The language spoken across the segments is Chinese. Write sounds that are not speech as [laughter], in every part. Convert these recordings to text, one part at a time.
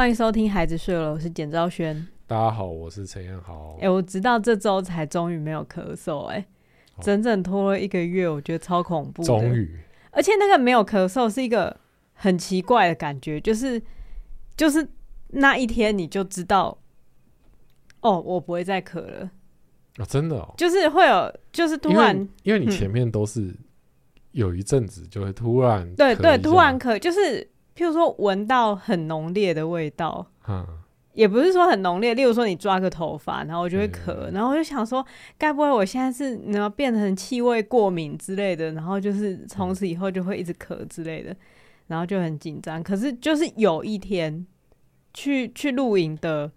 欢迎收听《孩子睡了》，我是简昭轩。大家好，我是陈彦豪。哎、欸，我直到这周才终于没有咳嗽、欸，哎、哦，整整拖了一个月，我觉得超恐怖。终于，而且那个没有咳嗽是一个很奇怪的感觉，就是就是那一天你就知道，哦，我不会再咳了。哦，真的哦，就是会有，就是突然，因为，因为你前面都是有一阵子就会突然、嗯，对对，突然咳，就是。譬如说闻到很浓烈的味道，嗯，也不是说很浓烈。例如说你抓个头发，然后我就会咳，嗯、然后我就想说，该不会我现在是然后变成气味过敏之类的，然后就是从此以后就会一直咳之类的，然后就很紧张。可是就是有一天去去露营的，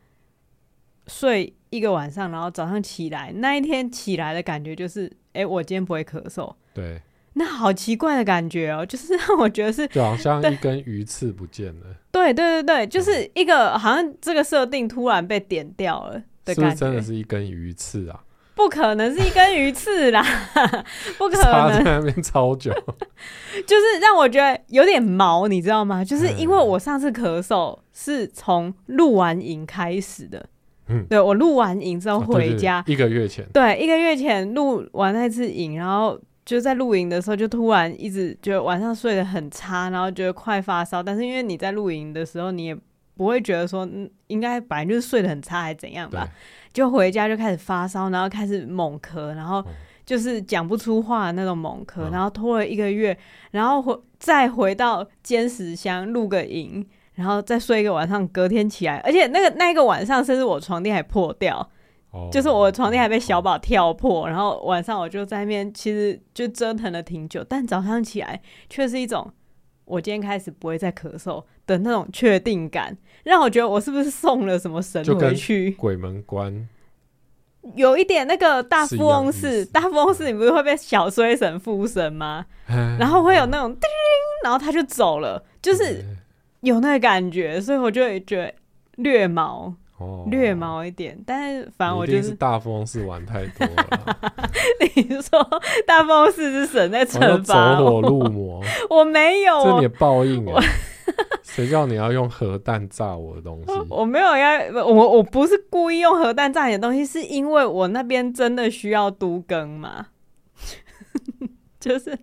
睡一个晚上，然后早上起来，那一天起来的感觉就是，哎、欸，我今天不会咳嗽。对。那好奇怪的感觉哦，就是让我觉得是，就好像一根鱼刺不见了。对对对对，就是一个好像这个设定突然被点掉了的感觉。是不是真的是一根鱼刺啊？不可能是一根鱼刺啦，[laughs] 不可能。插在那边超久，[laughs] 就是让我觉得有点毛，你知道吗？就是因为我上次咳嗽是从录完影开始的，嗯，对，我录完影之后回家，啊、对对对，一个月前，对，一个月前录完那次影，然后。就在露营的时候，就突然一直觉得晚上睡得很差，然后觉得快发烧。但是因为你在露营的时候，你也不会觉得说，嗯，应该本来就是睡得很差还是怎样吧？就回家就开始发烧，然后开始猛咳，然后就是讲不出话的那种猛咳，然后拖了一个月，然后回再回到尖石乡露个营，然后再睡一个晚上，隔天起来，而且那个那一个晚上，甚至我床垫还破掉。就是我的床垫还被小宝跳破，然后晚上我就在那边，其实就折腾了挺久，但早上起来却是一种我今天开始不会再咳嗽的那种确定感，让我觉得我是不是送了什么神回去？鬼门关有一点那个大富翁是，大富翁是你不是会被小衰神附身吗？然后会有那种叮，然后他就走了，就是有那个感觉，所以我就会觉得略毛。哦、略毛一点，但是反正我就是，是大风是玩太多了。[laughs] 你说大风是是神在惩罚走火入魔？[laughs] 我没有，这你的报应啊！[laughs] 谁叫你要用核弹炸我的东西？我没有要，我我不是故意用核弹炸你的东西，是因为我那边真的需要都更嘛。[laughs] 就是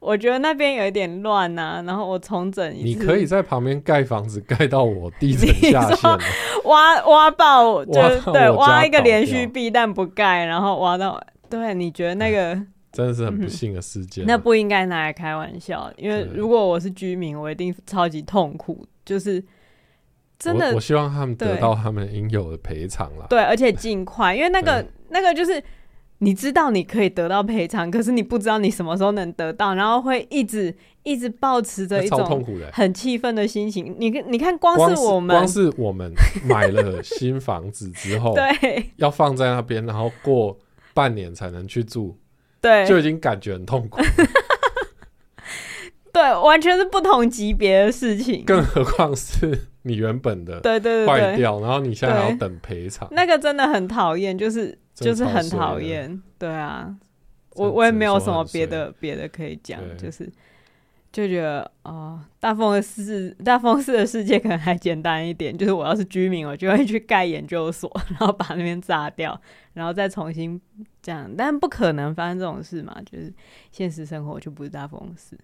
我觉得那边有一点乱呐，然后我重整一次。你可以在旁边盖房子，盖到我地 [laughs] 层下陷，[laughs] 挖挖爆，就是对，挖一个连续壁，但不盖，然后挖到。对，你觉得那个真的是很不幸的事件。那不应该拿来开玩笑，因为如果我是居民，我一定超级痛苦。就是真的，我，我希望他们得到他们应有的赔偿了。对，而且尽快，因为那个那个就是。你知道你可以得到赔偿，可是你不知道你什么时候能得到，然后会一直一直保持着一种很气愤的心情。你你看，光是我们，光是我们买了新房子之后，[laughs] 对，要放在那边，然后过半年才能去住，对，就已经感觉很痛苦。[laughs] 对，完全是不同级别的事情，更何况是你原本的对对对坏掉，然后你现在还要等赔偿，那个真的很讨厌，就是。就是很讨厌，对啊，我我也没有什么别的别的可以讲，就是就觉得哦，大风的世大风市的世界可能还简单一点，就是我要是居民，我就会去盖研究所，[laughs] 然后把那边炸掉，然后再重新这样，但不可能发生这种事嘛，就是现实生活就不是大风式。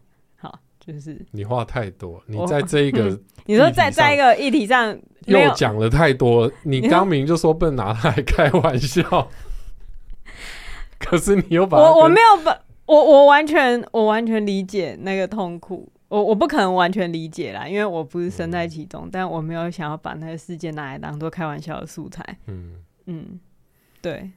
好，就是你话太多，你在这一个、嗯，你说在在一个议题上又讲了太多，你刚明就说不能拿它来开玩笑。可是你又把我我没有把我我完全我完全理解那个痛苦，我我不可能完全理解啦，因为我不是身在其中，嗯、但我没有想要把那个事件拿来当做开玩笑的素材。嗯嗯，对，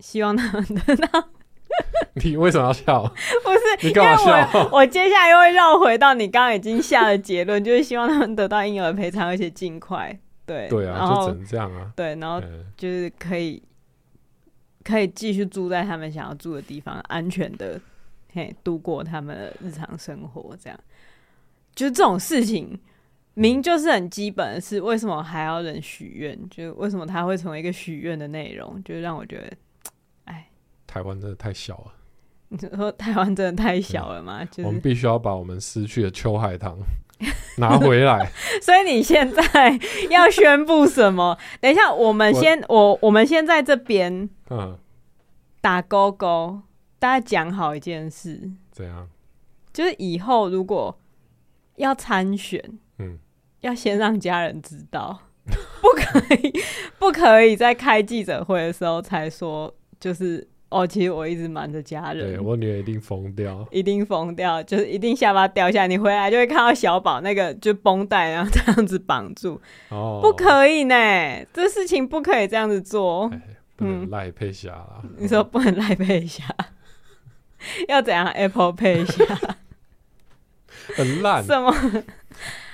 希望他们得到。[laughs] 你为什么要笑？不是，你干嘛笑？我我接下来又会绕回到你刚刚已经下的结论，就是希望他们得到应有的赔偿，而且尽快。对对啊，就只能这样啊。对，然后就是可以。可以继续住在他们想要住的地方，安全的嘿度过他们的日常生活。这样，就这种事情，明就是很基本的事，为什么还要人许愿？就为什么他会成为一个许愿的内容？就让我觉得，哎，台湾真的太小了。你说台湾真的太小了吗？就是我们必须要把我们失去的秋海棠 [laughs] 拿回来。[laughs] 所以你现在要宣布什么？[laughs] 等一下，我们先我我，我们先在这边嗯打勾勾，大家讲好一件事。怎样？就是以后如果要参选，嗯，要先让家人知道，不可以不可以在开记者会的时候才说，就是。哦，其实我一直瞒着家人。对，我女儿一定疯掉，[laughs] 一定疯掉，就是一定下巴掉下来。你回来就会看到小宝那个就绷带，然后这样子绑住。哦，不可以呢，这事情不可以这样子做。不能赖佩霞啦。你说不能赖佩霞，[laughs] 要怎样？Apple 佩霞很烂。什么？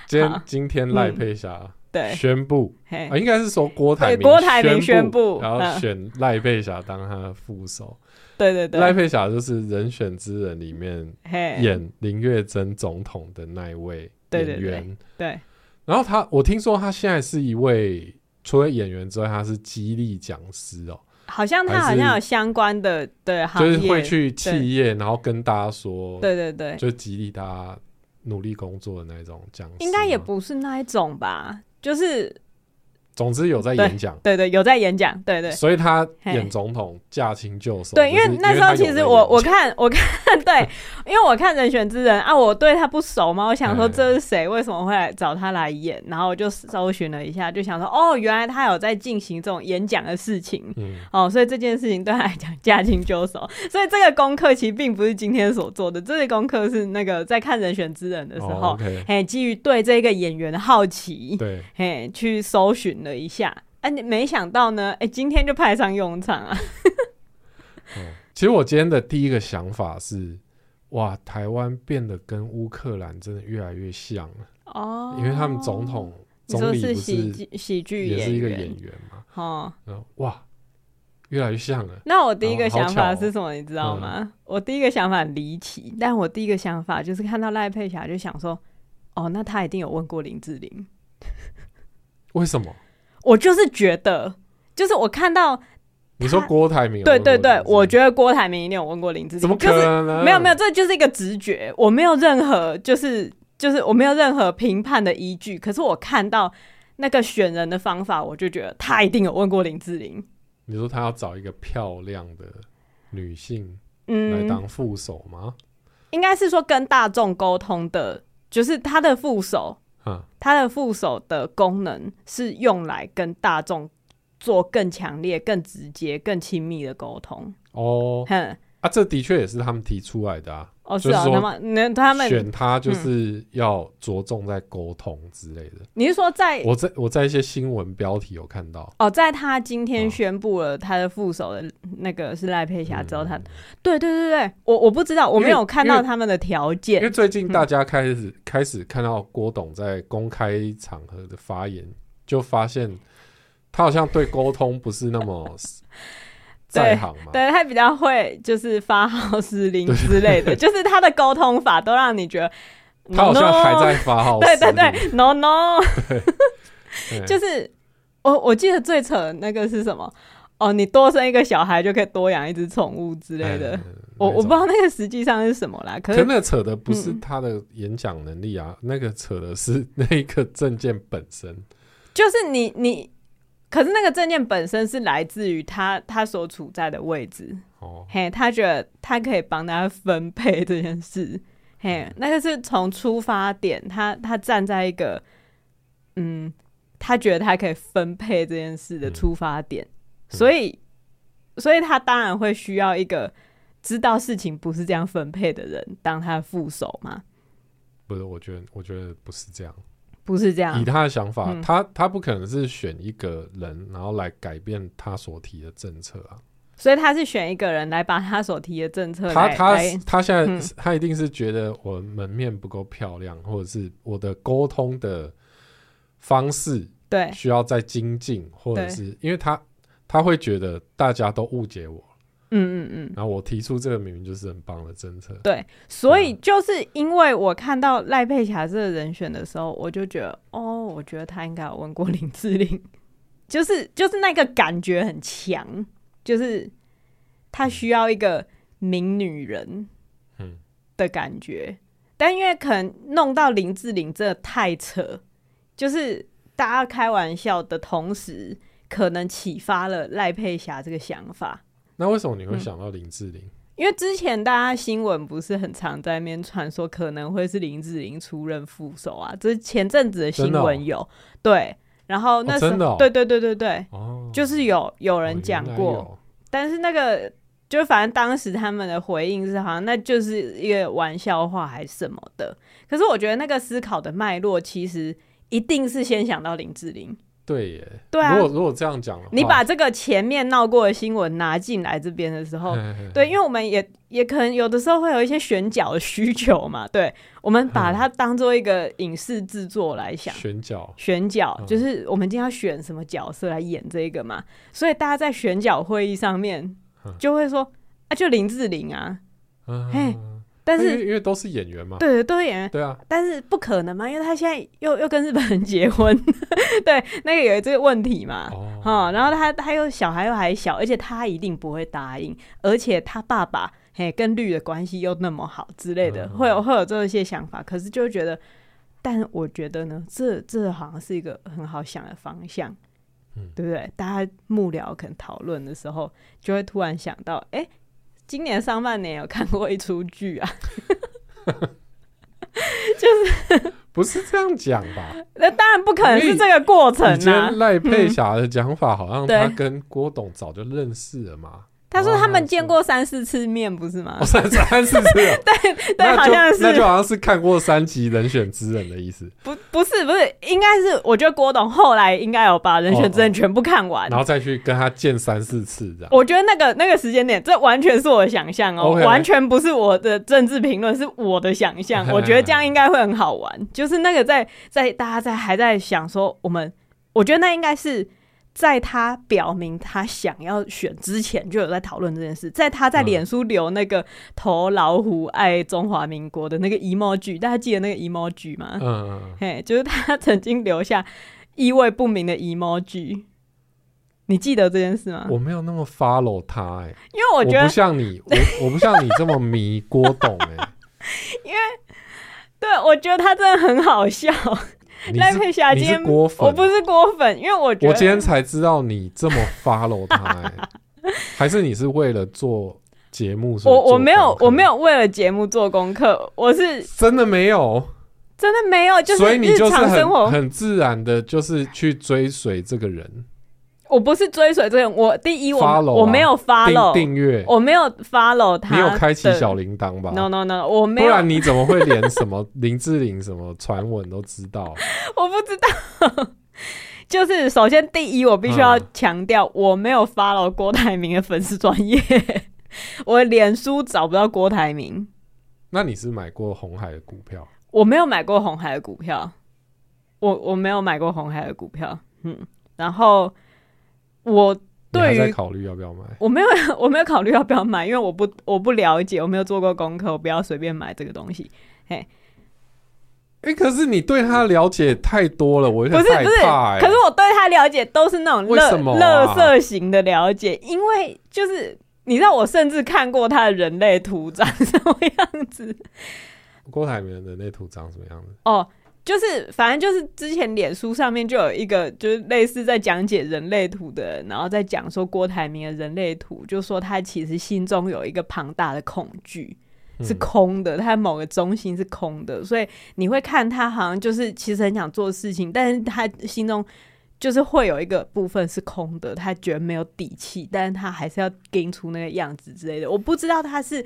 今天今天赖佩霞。对，宣布嘿啊，应该是说郭台铭郭台铭宣布，然后选赖佩霞当他的副手。对对对，赖佩霞就是人选之人里面演林月珍总统的那一位演员。对。然后他，我听说他现在是一位除了演员之外，他是激励讲师哦。好像他好像有相关的对行业，就是会去企业，然后跟大家说，对对对，就激励大家努力工作的那种讲师。应该也不是那一种吧。就是，总之有在演讲，对对，有在演讲，对对，所以他演总统驾轻就熟。对，因为那时候其实我我看我看 [laughs] 对，因为我看人选之人啊，我对他不熟嘛，我想说这是谁，为什么会来找他来演？然后我就搜寻了一下，就想说哦，原来他有在进行这种演讲的事情，嗯，哦，所以这件事情对他来讲驾轻就熟。所以这个功课其实并不是今天所做的，这个功课是那个在看人选之人的时候，哎，基于对这个演员的好奇，对。嘿，去搜寻了一下，哎、啊，你没想到呢，哎、欸，今天就派上用场啊、[laughs] 哦！其实我今天的第一个想法是，哇，台湾变得跟乌克兰真的越来越像了哦，因为他们总统总理不是喜剧喜剧也是一个演员嘛，哦，哇，越来越像了。那我第一个想法是什么？你知道吗？嗯、我第一个想法离奇，但我第一个想法就是看到赖佩霞就想说，哦，那他一定有问过林志玲。[laughs] 为什么？我就是觉得，就是我看到你说郭台铭，对对对，我觉得郭台铭一定有问过林志玲，怎么可能？就是、没有没有，这就是一个直觉，我没有任何就是就是我没有任何评判的依据。可是我看到那个选人的方法，我就觉得他一定有问过林志玲。你说他要找一个漂亮的女性来当副手吗？嗯、应该是说跟大众沟通的，就是他的副手。他的副手的功能是用来跟大众做更强烈、更直接、更亲密的沟通。哦，哼，啊，这的确也是他们提出来的啊。哦，是啊，他们他们选他就是要着重在沟通之类的。你是说在？我在我在一些新闻标题有看到。哦，在他今天宣布了他的副手的那个是赖佩霞之后，他对对对对，我我不知道，我没有看到他们的条件。因为最近大家开始开始看到郭董在公开场合的发言，就发现他好像对沟通不是那么。在行嘛，对，他比较会就是发号施令之类的，就是他的沟通法都让你觉得他好像还在发号。对对对，no no，[laughs] 就是我我记得最扯的那个是什么？哦，你多生一个小孩就可以多养一只宠物之类的。嗯、我我不知道那个实际上是什么啦。可是那个扯的不是他的演讲能力啊，嗯、那个扯的是那一个 [laughs] 证件本身。就是你你。可是那个证件本身是来自于他他所处在的位置，哦，嘿，他觉得他可以帮他分配这件事，嘿，那个是从出发点，他他站在一个，嗯，他觉得他可以分配这件事的出发点，嗯、所以，所以他当然会需要一个知道事情不是这样分配的人当他的副手嘛？不是，我觉得我觉得不是这样。不是这样，以他的想法，嗯、他他不可能是选一个人，然后来改变他所提的政策啊。所以他是选一个人来把他所提的政策来，他他他现在、嗯、他一定是觉得我门面不够漂亮，或者是我的沟通的方式对。需要再精进，或者是因为他他会觉得大家都误解我。嗯嗯嗯，然后我提出这个明明就是很棒的政策。对，所以就是因为我看到赖佩霞这个人选的时候，我就觉得，哦，我觉得他应该有问过林志玲，[laughs] 就是就是那个感觉很强，就是他需要一个名女人，嗯。的感觉，但因为可能弄到林志玲这太扯，就是大家开玩笑的同时，可能启发了赖佩霞这个想法。那为什么你会想到林志玲？嗯因为之前大家新闻不是很常在那边传说可能会是林志玲出任副手啊，这是前阵子的新闻有、哦、对，然后那时候、哦哦、对对对对对，哦、就是有有人讲过，哦、但是那个就反正当时他们的回应是好像那就是一个玩笑话还是什么的，可是我觉得那个思考的脉络其实一定是先想到林志玲。对耶，对啊。如果如果这样讲，你把这个前面闹过的新闻拿进来这边的时候，嘿嘿嘿。对，因为我们也也可能有的时候会有一些选角的需求嘛，对，我们把它当做一个影视制作来想，选角，选角就是我们今天要选什么角色来演这个嘛，所以大家在选角会议上面就会说，啊，就林志玲啊，嘿。但是因为都是演员嘛，对，都是演员，对啊。但是不可能嘛，因为他现在又又跟日本人结婚，[laughs] 对，那个有这个问题嘛，哦，哦，然后他他又小孩又还小，而且他一定不会答应，而且他爸爸嘿跟绿的关系又那么好之类的，嗯、会有会有这些想法，可是就觉得，但我觉得呢，这这好像是一个很好想的方向，嗯，对不对？大家幕僚可能讨论的时候，就会突然想到，哎、欸。今年上半年有看过一出剧啊，[laughs] 就是不是这样讲吧？那当然不可能是这个过程啊。赖佩霞的讲法好像他跟郭董早就认识了嘛。他说他们见过三四次面，不是吗？哦、三三四次，[laughs] 对对，好像是，那就好像是看过三集《人选之人》的意思。不，不是，不是，应该是，我觉得郭董后来应该有把《人选之人》全部看完，然后再去跟他见三四次这样。我觉得那个那个时间点，这完全是我的想象哦，Okay. 完全不是我的政治评论，是我的想象。[laughs] 我觉得这样应该会很好玩，就是那个在在大家在还在想说，我们我觉得那应该是。在他表明他想要选之前，就有在讨论这件事。在他在脸书留那个投老虎爱中华民国的那个 emoji，大家记得那个 emoji 吗？嗯，嘿，就是他曾经留下意味不明的 emoji。你记得这件事吗？我没有那么 follow 他哎、欸，因为我觉得我不像你，我我不像你这么迷郭董哎、欸。[laughs] 因为对，我觉得他真的很好笑。赖佩霞今天郭粉，我不是郭粉，因为我觉得我今天才知道你这么 follow 他、欸，还是你是为了做节目？我我没有我没有为了节目做功课，我是真的没有，真的没有，就是日常生活很自然的，就是去追随这个人。我不是追随这个，我第一我我没有 follow 订阅，我没有 follow 他，你有开启小铃铛吧？No No No，我没有。不然你怎么会连什么林志玲什么传闻都知道？[laughs] 我不知道。[laughs] 就是首先第一，我必须要强调，我没有 follow 郭台铭的粉丝专业，[laughs] 我脸书找不到郭台铭。那你是买过红海的股票？我没有买过红海的股票，我我没有买过红海的股票。嗯，然后。我对于在考虑要不要买，我没有，[laughs] 我没有考虑要不要买，因为我不，我不了解，我没有做过功课，我不要随便买这个东西。嘿，哎、欸，可是你对他了解太多了，我有点害怕、欸。不是不是，可是我对他了解都是那种乐乐色型的了解，因为就是你知道，我甚至看过他的人类图长什么样子。郭台铭的人类图长什么样子？哦。就是，反正就是之前脸书上面就有一个，就是类似在讲解人类图的人，然后在讲说郭台铭的人类图，就说他其实心中有一个庞大的恐惧是空的，他某个中心是空的，所以你会看他好像就是其实很想做事情，但是他心中就是会有一个部分是空的，他觉得没有底气，但是他还是要盯出那个样子之类的。我不知道他是。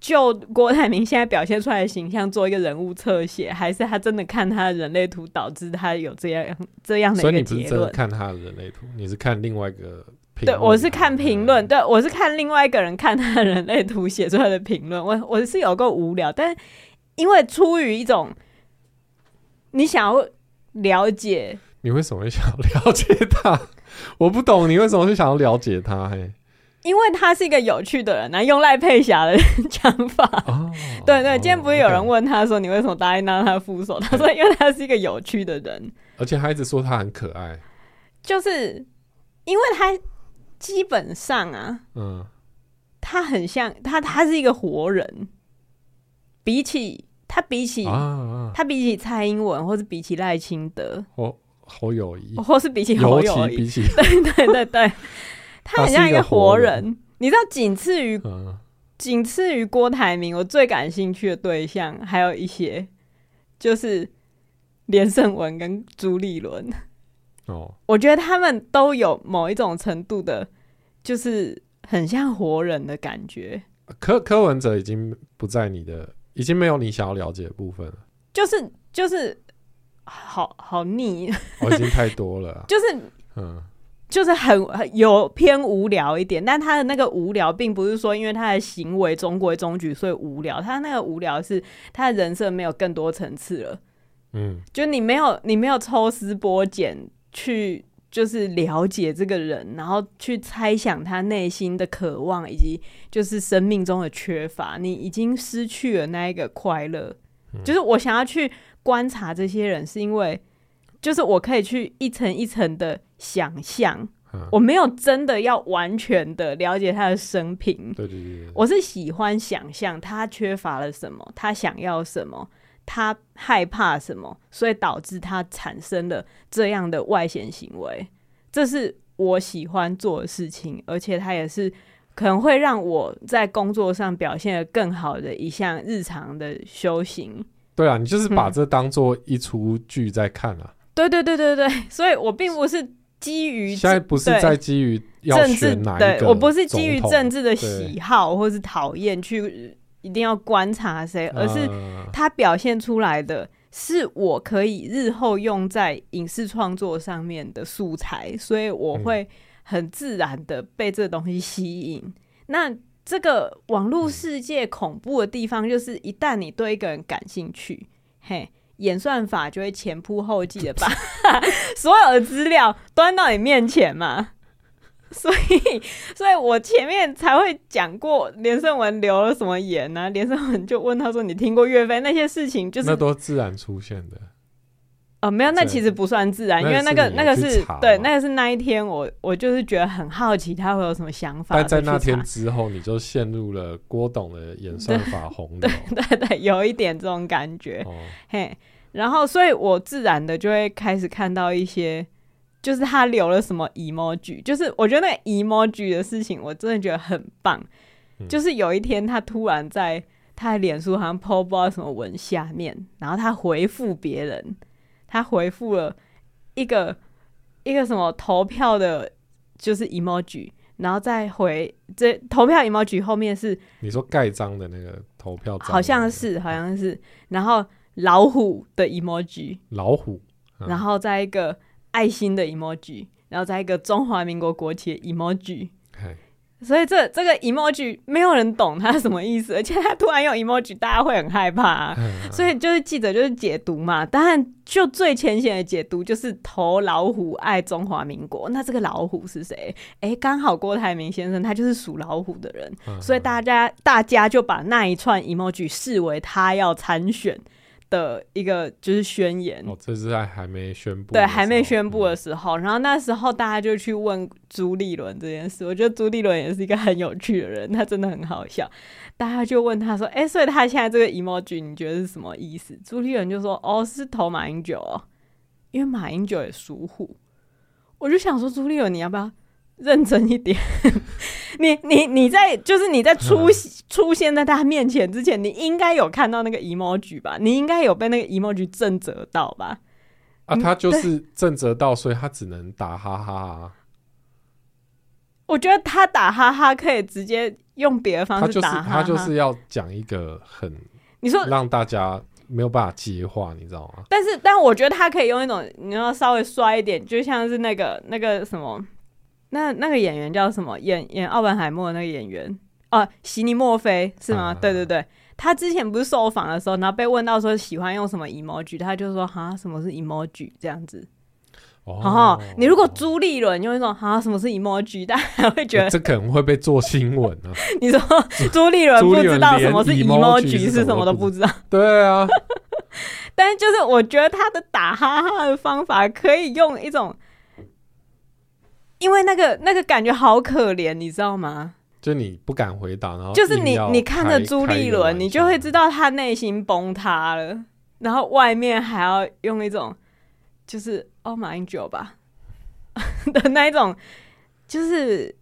就郭台铭现在表现出来的形象做一个人物侧写，还是他真的看他的人类图导致他有这样这样的一个结论？所以你不是真的看他的人类图，你是看另外一个评论？对，我是看评论，对，我是看另外一个人看他的人类图写出来的评论。我我是有够无聊，但因为出于一种你想要了解，你为什么会想要了解他？[laughs] 我不懂你为什么是想要了解他？嘿。因为他是一个有趣的人，那用赖佩霞的 [laughs] 讲法，哦、对对，今天不是有人问他说，你为什么答应当他副手？他说因为他是一个有趣的人，而且他一直说他很可爱，就是因为他基本上啊，嗯，他很像他，他是一个活人，比起他比起啊啊。他比起蔡英文，或是比起赖清德，哦，侯友谊，或是比起侯友谊，比起。对对对对，他很像一个活人。你知道，仅次于仅、嗯、次于郭台铭，我最感兴趣的对象还有一些，就是连胜文跟朱立伦。哦，我觉得他们都有某一种程度的，就是很像活人的感觉。柯柯文哲已经不在你的，已经没有你想要了解的部分了。就是就是，好好腻，哦，已经太多了，啊。[laughs] 就是嗯，就是很很有偏无聊一点，但他的那个无聊，并不是说因为他的行为中规中矩所以无聊，他那个无聊是他的人设没有更多层次了。嗯，就你没有你没有抽丝剥茧。去就是了解这个人，然后去猜想他内心的渴望，以及就是生命中的缺乏。你已经失去了那一个快乐。嗯。就是我想要去观察这些人，是因为就是我可以去一层一层的想象。嗯。我没有真的要完全的了解他的生平。对对对。我是喜欢想象他缺乏了什么，他想要什么。他害怕什么，所以导致他产生了这样的外显行为。这是我喜欢做的事情，而且他也是可能会让我在工作上表现的更好的一项日常的修行。对啊，你就是把这当做一出剧在看啊。对对对对对，所以我并不是基于现在不是在基于政治，对，我不是基于政治的喜好或是讨厌去。一定要观察谁，而是他表现出来的是我可以日后用在影视创作上面的素材，所以我会很自然的被这东西吸引。嗯、那这个网络世界恐怖的地方，就是一旦你对一个人感兴趣，嘿，演算法就会前仆后继的把 [laughs] 所有的资料端到你面前嘛。所以，所以我前面才会讲过连胜文留了什么言呢、啊？连胜文就问他说：“你听过岳飞那些事情？”就是那都自然出现的。哦，没有，那其实不算自然，因为那个那个是对，那个是那一天我我就是觉得很好奇他会有什么想法。但在那天之后，你就陷入了郭董的演算法洪流。[laughs] 对对对，有一点这种感觉。哦、嘿，然后，所以我自然的就会开始看到一些。就是他留了什么 emoji，就是我觉得那个 emoji 的事情，我真的觉得很棒。嗯、就是有一天，他突然在他的脸书好像 po 不知道什么文下面，然后他回复别人，他回复了一个一个什么投票的，就是 emoji，然后再回这投票 emoji 后面是你说盖章的那个投票，好像是好像是，然后老虎的 emoji，老虎，嗯、然后再一个。爱心的 emoji，然后再一个中华民国国旗的 emoji，所以这这个 emoji 没有人懂它是什么意思，而且他突然用 emoji，大家会很害怕啊。所以就是记者就是解读嘛，当然就最浅显的解读就是投老虎爱中华民国。那这个老虎是谁？哎，刚好郭台铭先生他就是属老虎的人，所以大家大家就把那一串 emoji 视为他要参选的一个就是宣言哦，这是在还没宣布，对，还没宣布的时候，嗯、然后那时候大家就去问朱立伦这件事。我觉得朱立伦也是一个很有趣的人，他真的很好笑。大家就问他说：“哎、欸，所以他现在这个 emoji 你觉得是什么意思？”朱立伦就说：“哦，是投马英九哦，因为马英九也属虎。”我就想说，朱立伦你要不要？认真一点，[laughs] 你你你在就是你在出出现在他面前之前，你应该有看到那个 emoji 吧？你应该有被那个 emoji 震折到吧？啊，他就是震折到，所以他只能打哈哈啊。我觉得他打哈哈可以直接用别的方式打哈哈，他就是要讲一个很你说让大家没有办法接话，你知道吗？但是，但我觉得他可以用一种你要稍微摔一点，就像是那个那个什么。那那个演员叫什么？演演奥本海默的那个演员哦，席尼墨菲是吗？啊、对对对，他之前不是受访的时候，然后被问到说喜欢用什么 emoji，他就说哈，什么是 emoji 这样子。哦，你如果朱立伦用一种哈，什么是 emoji，大家会觉得、欸、这可能会被做新闻啊。[laughs] 你说朱立伦不知道什么是 emoji 是什么都不知道？对啊，[laughs] 但是就是我觉得他的打哈哈的方法可以用一种。因为那个那个感觉好可怜，你知道吗？就你不敢回答，然后就是你你看着朱立伦，你就会知道他内心崩塌了，然后外面还要用一种就是哦马英九吧 [laughs] 的那一种，就是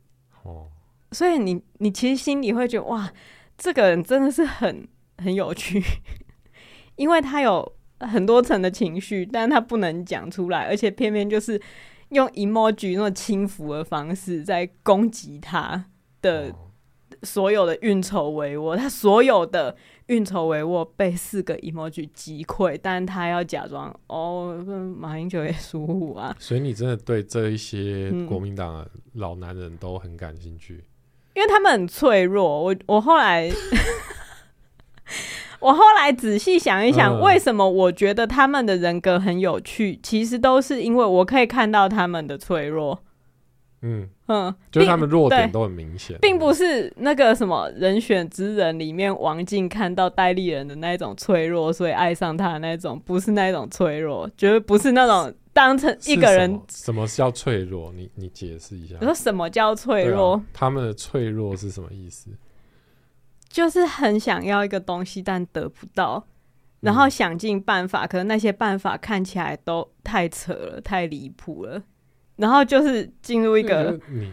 哦，所以你你其实心里会觉得哇，这个人真的是很很有趣，[laughs] 因为他有很多层的情绪，但他不能讲出来，而且偏偏就是用 emoji 那么轻浮的方式在攻击他。的所有的运筹帷幄，他所有的运筹帷幄被四个 emoji 击溃，但他要假装哦，马英九也疏忽啊。所以你真的对这一些国民党老男人都很感兴趣，嗯、因为他们很脆弱。我我后来 [laughs] 我后来仔细想一想，为什么我觉得他们的人格很有趣？其实都是因为我可以看到他们的脆弱。嗯嗯，就是他们弱点都很明显，并不是那个什么人选之人里面王静看到戴丽人的那一种脆弱，所以爱上他的那种，不是那种脆弱，绝对不是那种当成一个人。什么，什么叫脆弱？你你解释一下。你说什么叫脆弱？啊，他们的脆弱是什么意思？就是很想要一个东西，但得不到，然后想尽办法，嗯，可能那些办法看起来都太扯了，太离谱了。然后就是进入一个，你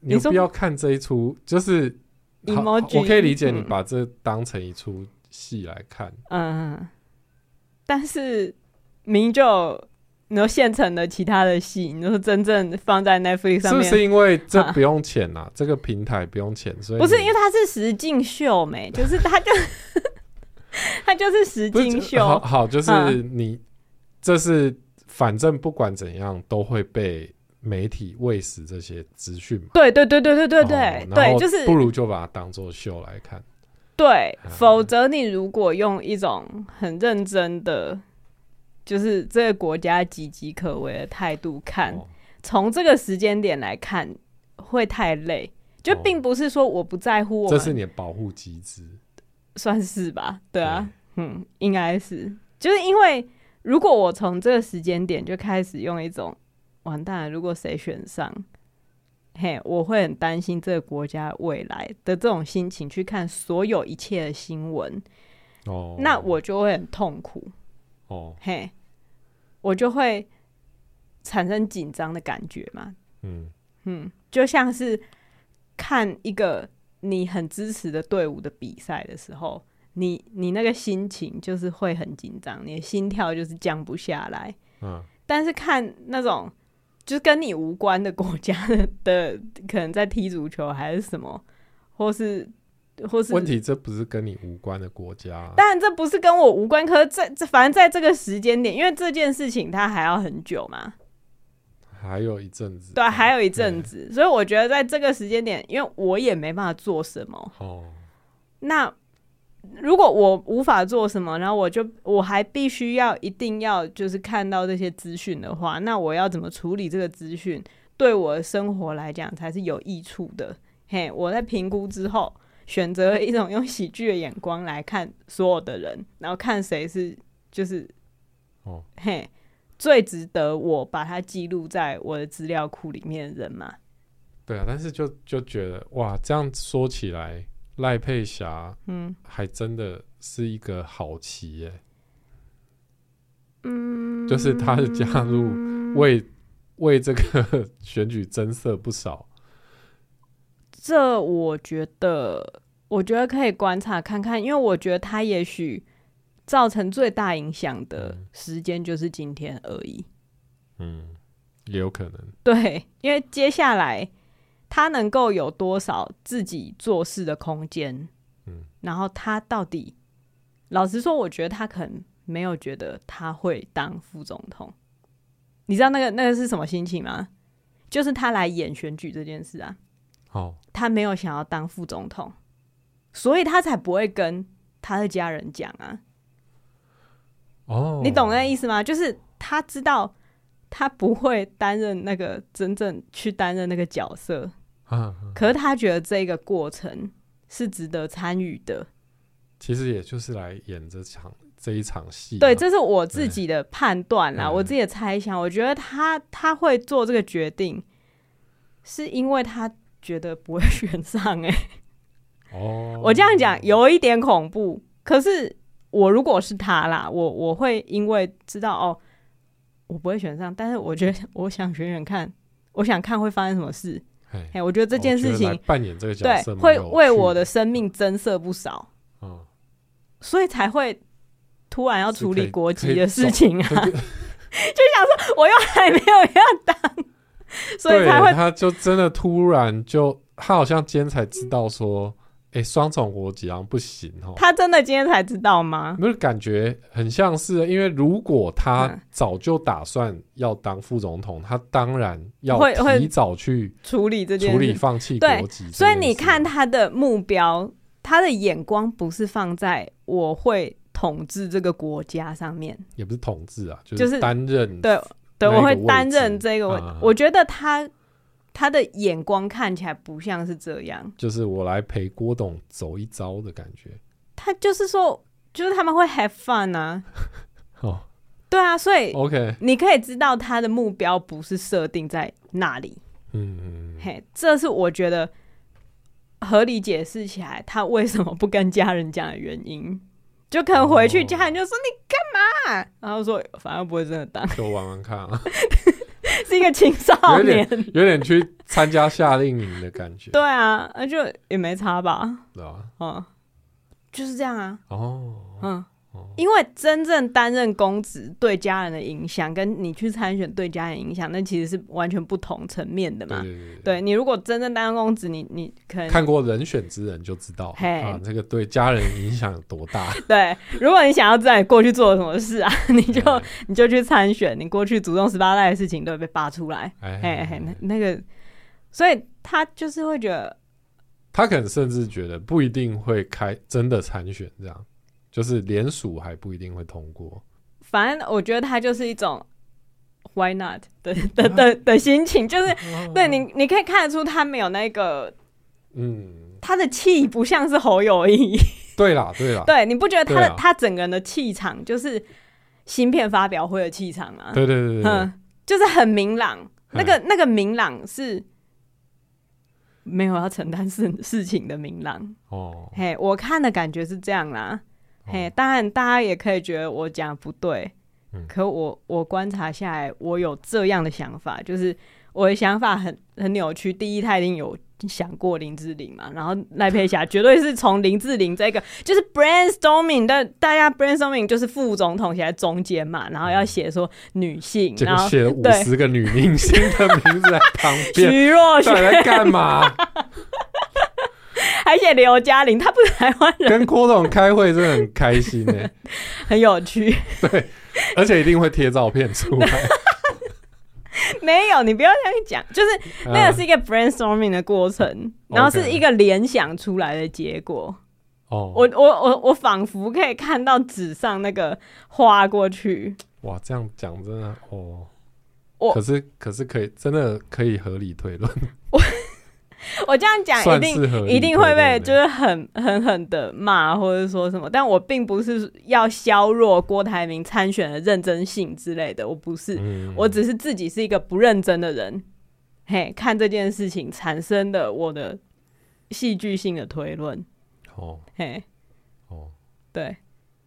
你不要看这一出，就是我可以理解你把这当成一出戏来看，嗯，但是明就然后现成的其他的戏，你说真正放在 Netflix 上面，是不是因为这不用钱呐、啊？这个平台不用钱，所以不是因为它是实境秀没，[laughs] 就是它就 [laughs] 它就是实境秀。好，好，就是你、这是反正不管怎样都会被媒体喂食这些资讯嘛。对对对对对对对对，就是不如就把它当做秀来看。对，否则你如果用一种很认真的就是这个国家岌岌可危的态度看，从这个时间点来看会太累。就并不是说我不在乎我，这是你的保护机制，算是吧？对啊，嗯，应该是，就是因为如果我从这个时间点就开始用一种。完蛋了！如果谁选上，嘿，我会很担心这个国家未来的这种心情去看所有一切的新闻。哦，那我就会很痛苦。哦，嘿，我就会产生紧张的感觉嘛。嗯嗯，就像是看一个你很支持的队伍的比赛的时候，你你那个心情就是会很紧张，你的心跳就是降不下来。嗯，但是看那种。就是跟你无关的国家的，的可能在踢足球还是什么，或是或是问题，这不是跟你无关的国家啊。当然这不是跟我无关，可是在这反正在这个时间点，因为这件事情它还要很久嘛，还有一阵子，对，还有一阵子，所以我觉得在这个时间点，因为我也没办法做什么哦，那。如果我无法做什么，然后我就我还必须要一定要就是看到这些资讯的话，那我要怎么处理这个资讯，对我的生活来讲才是有益处的。嘿，我在评估之后，选择了一种用喜剧的眼光来看所有的人，然后看谁是就是哦嘿最值得我把它记录在我的资料库里面的人嘛。对啊，但是就就觉得哇，这样说起来。赖佩霞，嗯，还真的是一个好棋耶，嗯，就是他的加入为为这个 [laughs] 选举增色不少。这我觉得，我觉得可以观察看看，因为我觉得他也许造成最大影响的时间就是今天而已。嗯，也有可能。对，[laughs] 因为接下来。他能够有多少自己做事的空间？嗯，然后他到底，老实说，我觉得他可能没有觉得他会当副总统。你知道那个那个是什么心情吗？就是他来演选举这件事啊。哦，他没有想要当副总统，所以他才不会跟他的家人讲啊。哦，你懂那意思吗？就是他知道他不会担任那个真正去担任那个角色。可是他觉得这个过程是值得参与的，其实也就是来演这场这一场戏。对，这是我自己的判断啦，我自己的猜想。我觉得他他会做这个决定，是因为他觉得不会选上哎、欸。哦，我这样讲有一点恐怖，可是我如果是他啦，我我会因为知道哦，我不会选上，但是我觉得我想选选看，我想看会发生什么事。哎，我觉得这件事情扮演这个角色，对，会为我的生命增色不少。嗯，所以才会突然要处理国籍的事情啊，[laughs] 就想说我又还没有要当，[laughs] 所以才会他就真的突然就他好像今天才知道说。哎，双重国籍好像不行哦。他真的今天才知道吗？没有感觉很像是，因为如果他早就打算要当副总统，嗯、他当然要提早去处理这件处理放弃国籍。对，所以你看他的目标，他的眼光不是放在我会统治这个国家上面，也不是统治啊，就是担任对对，我会担任这个。啊、我觉得他。他的眼光看起来不像是这样，就是我来陪郭董走一遭的感觉。他就是说，就是他们会 have fun 啊。[laughs] 哦，对啊，所以 OK，你可以知道他的目标不是设定在那里。嗯嗯，嘿，这是我觉得合理解释起来他为什么不跟家人讲的原因。就可能回去家人就说你干嘛？然后说反正不会真的当，就玩玩看啊。[laughs] 是一个青少年，有点，有点去参加夏令营的感觉。对啊，那就也没差吧。对啊，嗯，就是这样啊。哦，嗯，因为真正担任公职对家人的影响，跟你去参选对家人影响，那其实是完全不同层面的嘛。对，你如果真正担任公职，你你可能看过《人选之人》就知道，嘿啊，这个对家人影响有多大。[laughs] 对，如果你想要知道你过去做了什么事啊，你就你就去参选，你过去祖宗十八代的事情都会被扒出来。哎哎，那那个，所以他就是会觉得，他可能甚至觉得不一定会开真的参选这样。就是联署还不一定会通过，反正我觉得他就是一种 why not 的 [laughs] 的的的心情，就是对你你可以看得出他没有那个，嗯，他的气不像是侯友谊，对啦对啦，[laughs] 对，你不觉得他的他整个人的气场就是芯片发表会的气场啊？对对对对，嗯，就是很明朗，那个那个明朗是没有要承担事事情的明朗。哦，嘿，我看的感觉是这样啦。嘿，当然，大家也可以觉得我讲不对，嗯、可我我观察下来，我有这样的想法，就是我的想法很很扭曲。第一，他一定有想过林志玲嘛，然后赖佩霞绝对是从林志玲这个 [laughs] 就是 brainstorming 的，大家 brainstorming 就是副总统写在中间嘛，然后要写说女性，嗯、然后写了五十个女明星的名字在旁边，[laughs] 徐若瑄在干嘛？还写刘嘉玲，她不是台湾人。跟郭总开会真的很开心呢、欸，[laughs] 很有趣。对，而且一定会贴照片出来。没有，你不要这样讲，就是那个是一个 brainstorming 的过程，嗯、然后是一个联想出来的结果。哦，我我我我仿佛可以看到纸上那个画过去。哇，这样讲真的哦。我可是可是可以真的可以合理推论。我。[laughs] 我这样讲一定一定会被就是很狠狠的骂或者说什么，但我并不是要削弱郭台铭参选的认真性之类的，我不是，嗯、我只是自己是一个不认真的人，嘿，看这件事情产生的我的戏剧性的推论，哦，嘿，哦，对，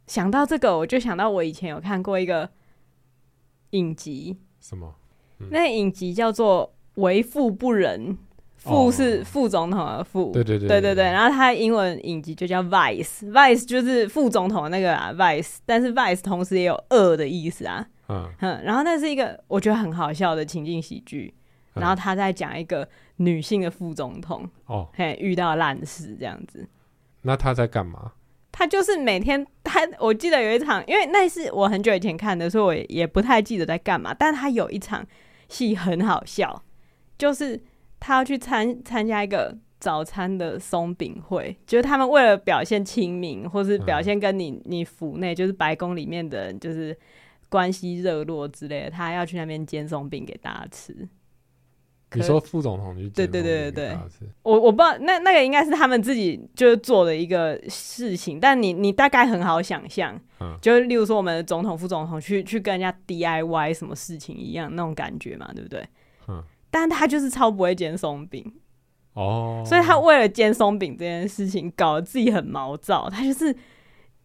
想到这个我就想到我以前有看过一个影集，什么？嗯、那影集叫做《为富不仁》。副是副总统的副，对对对对对对，然后他英文影集就叫 Vice，Vice 就是副总统的那个啊 Vice，但是 Vice 同时也有恶的意思啊，嗯，然后那是一个我觉得很好笑的情境喜剧，然后他在讲一个女性的副总统，哦，嘿，遇到烂事这样子，那他在干嘛？他就是每天他，我记得有一场，因为那是我很久以前看的，所以我也不太记得在干嘛，但他有一场戏很好笑，就是。他要去参参加一个早餐的松饼会，就是他们为了表现亲民，或是表现跟你你府内就是白宫里面的人就是关系热络之类的，他要去那边煎松饼给大家吃。你说副总统去？对对对对对，我我不知道那那个应该是他们自己就是做的一个事情，但你你大概很好想象，嗯，就是例如说我们的总统副总统去去跟人家 DIY 什么事情一样那种感觉嘛，对不对？嗯。但他就是超不会煎松饼，哦，所以他为了煎松饼这件事情，搞得自己很毛躁。他就是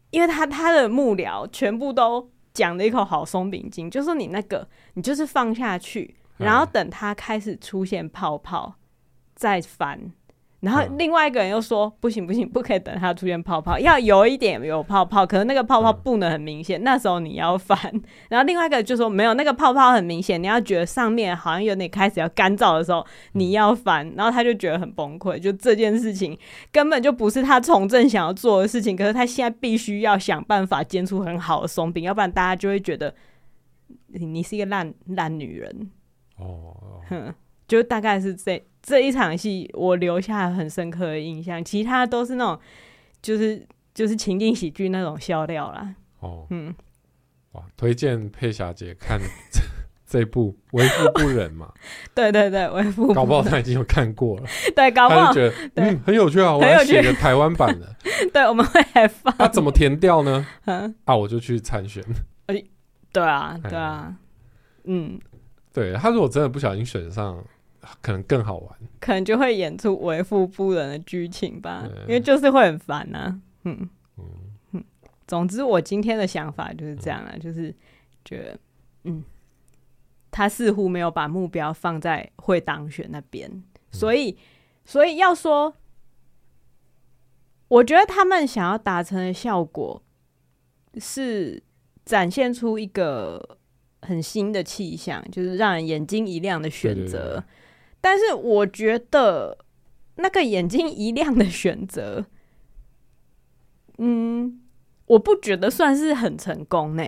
因为他他的幕僚全部都讲了一口好松饼精，就说你那个你就是放下去，然后等它开始出现泡泡再翻。然后另外一个人又说：“不行不行，不可以等它出现泡泡，[laughs] 要有一点有泡泡，可是那个泡泡不能很明显。嗯、那时候你要翻。[laughs] 然后另外一个就说：没有，那个泡泡很明显，你要觉得上面好像有点开始要干燥的时候，你要翻。然后他就觉得很崩溃，就这件事情根本就不是他从政想要做的事情，可是他现在必须要想办法煎出很好的松饼，要不然大家就会觉得你你是一个烂烂女人。哦，哼，就大概是这。”这一场戏我留下很深刻的印象，其他都是那种就是就是情景喜剧那种笑料啦。哦，嗯，哇，推荐佩霞姐看 [laughs] 这部《为富不仁》嘛？[laughs] 对对对，为富不仁。搞不好她已经有看过了。[laughs] 对，搞不好觉得嗯很有趣啊，我要写个台湾版的。对，我们会来放。他怎么填掉呢？啊，我就去参选。哎，对啊，对啊，嗯，对他如果真的不小心选上。可能更好玩，可能就会演出为富不仁的剧情吧，因为就是会很烦呐、啊。嗯。嗯。嗯，总之我今天的想法就是这样啊，嗯、就是觉得嗯，他似乎没有把目标放在会当选那边，嗯、所以所以要说，我觉得他们想要达成的效果是展现出一个很新的气象，就是让人眼睛一亮的选择。对对对但是我觉得那个眼睛一亮的选择，嗯，我不觉得算是很成功呢。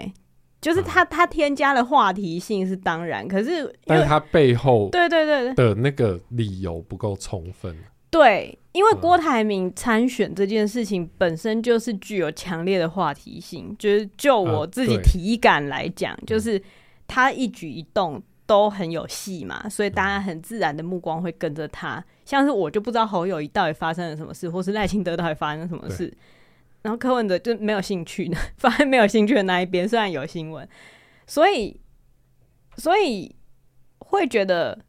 就是他他添加了话题性是当然，可是但是他背后对对对的那个理由不够充分。对，因为郭台铭参选这件事情本身就是具有强烈的话题性，就是就我自己体感来讲，就是他一举一动。都很有戏嘛，所以大家很自然的目光会跟着他。像是我就不知道侯友谊到底发生了什么事，或是赖清德到底发生了什么事，然后柯文哲就没有兴趣呢，[laughs] 发现没有兴趣的那一边，虽然有新闻，所以所以会觉得，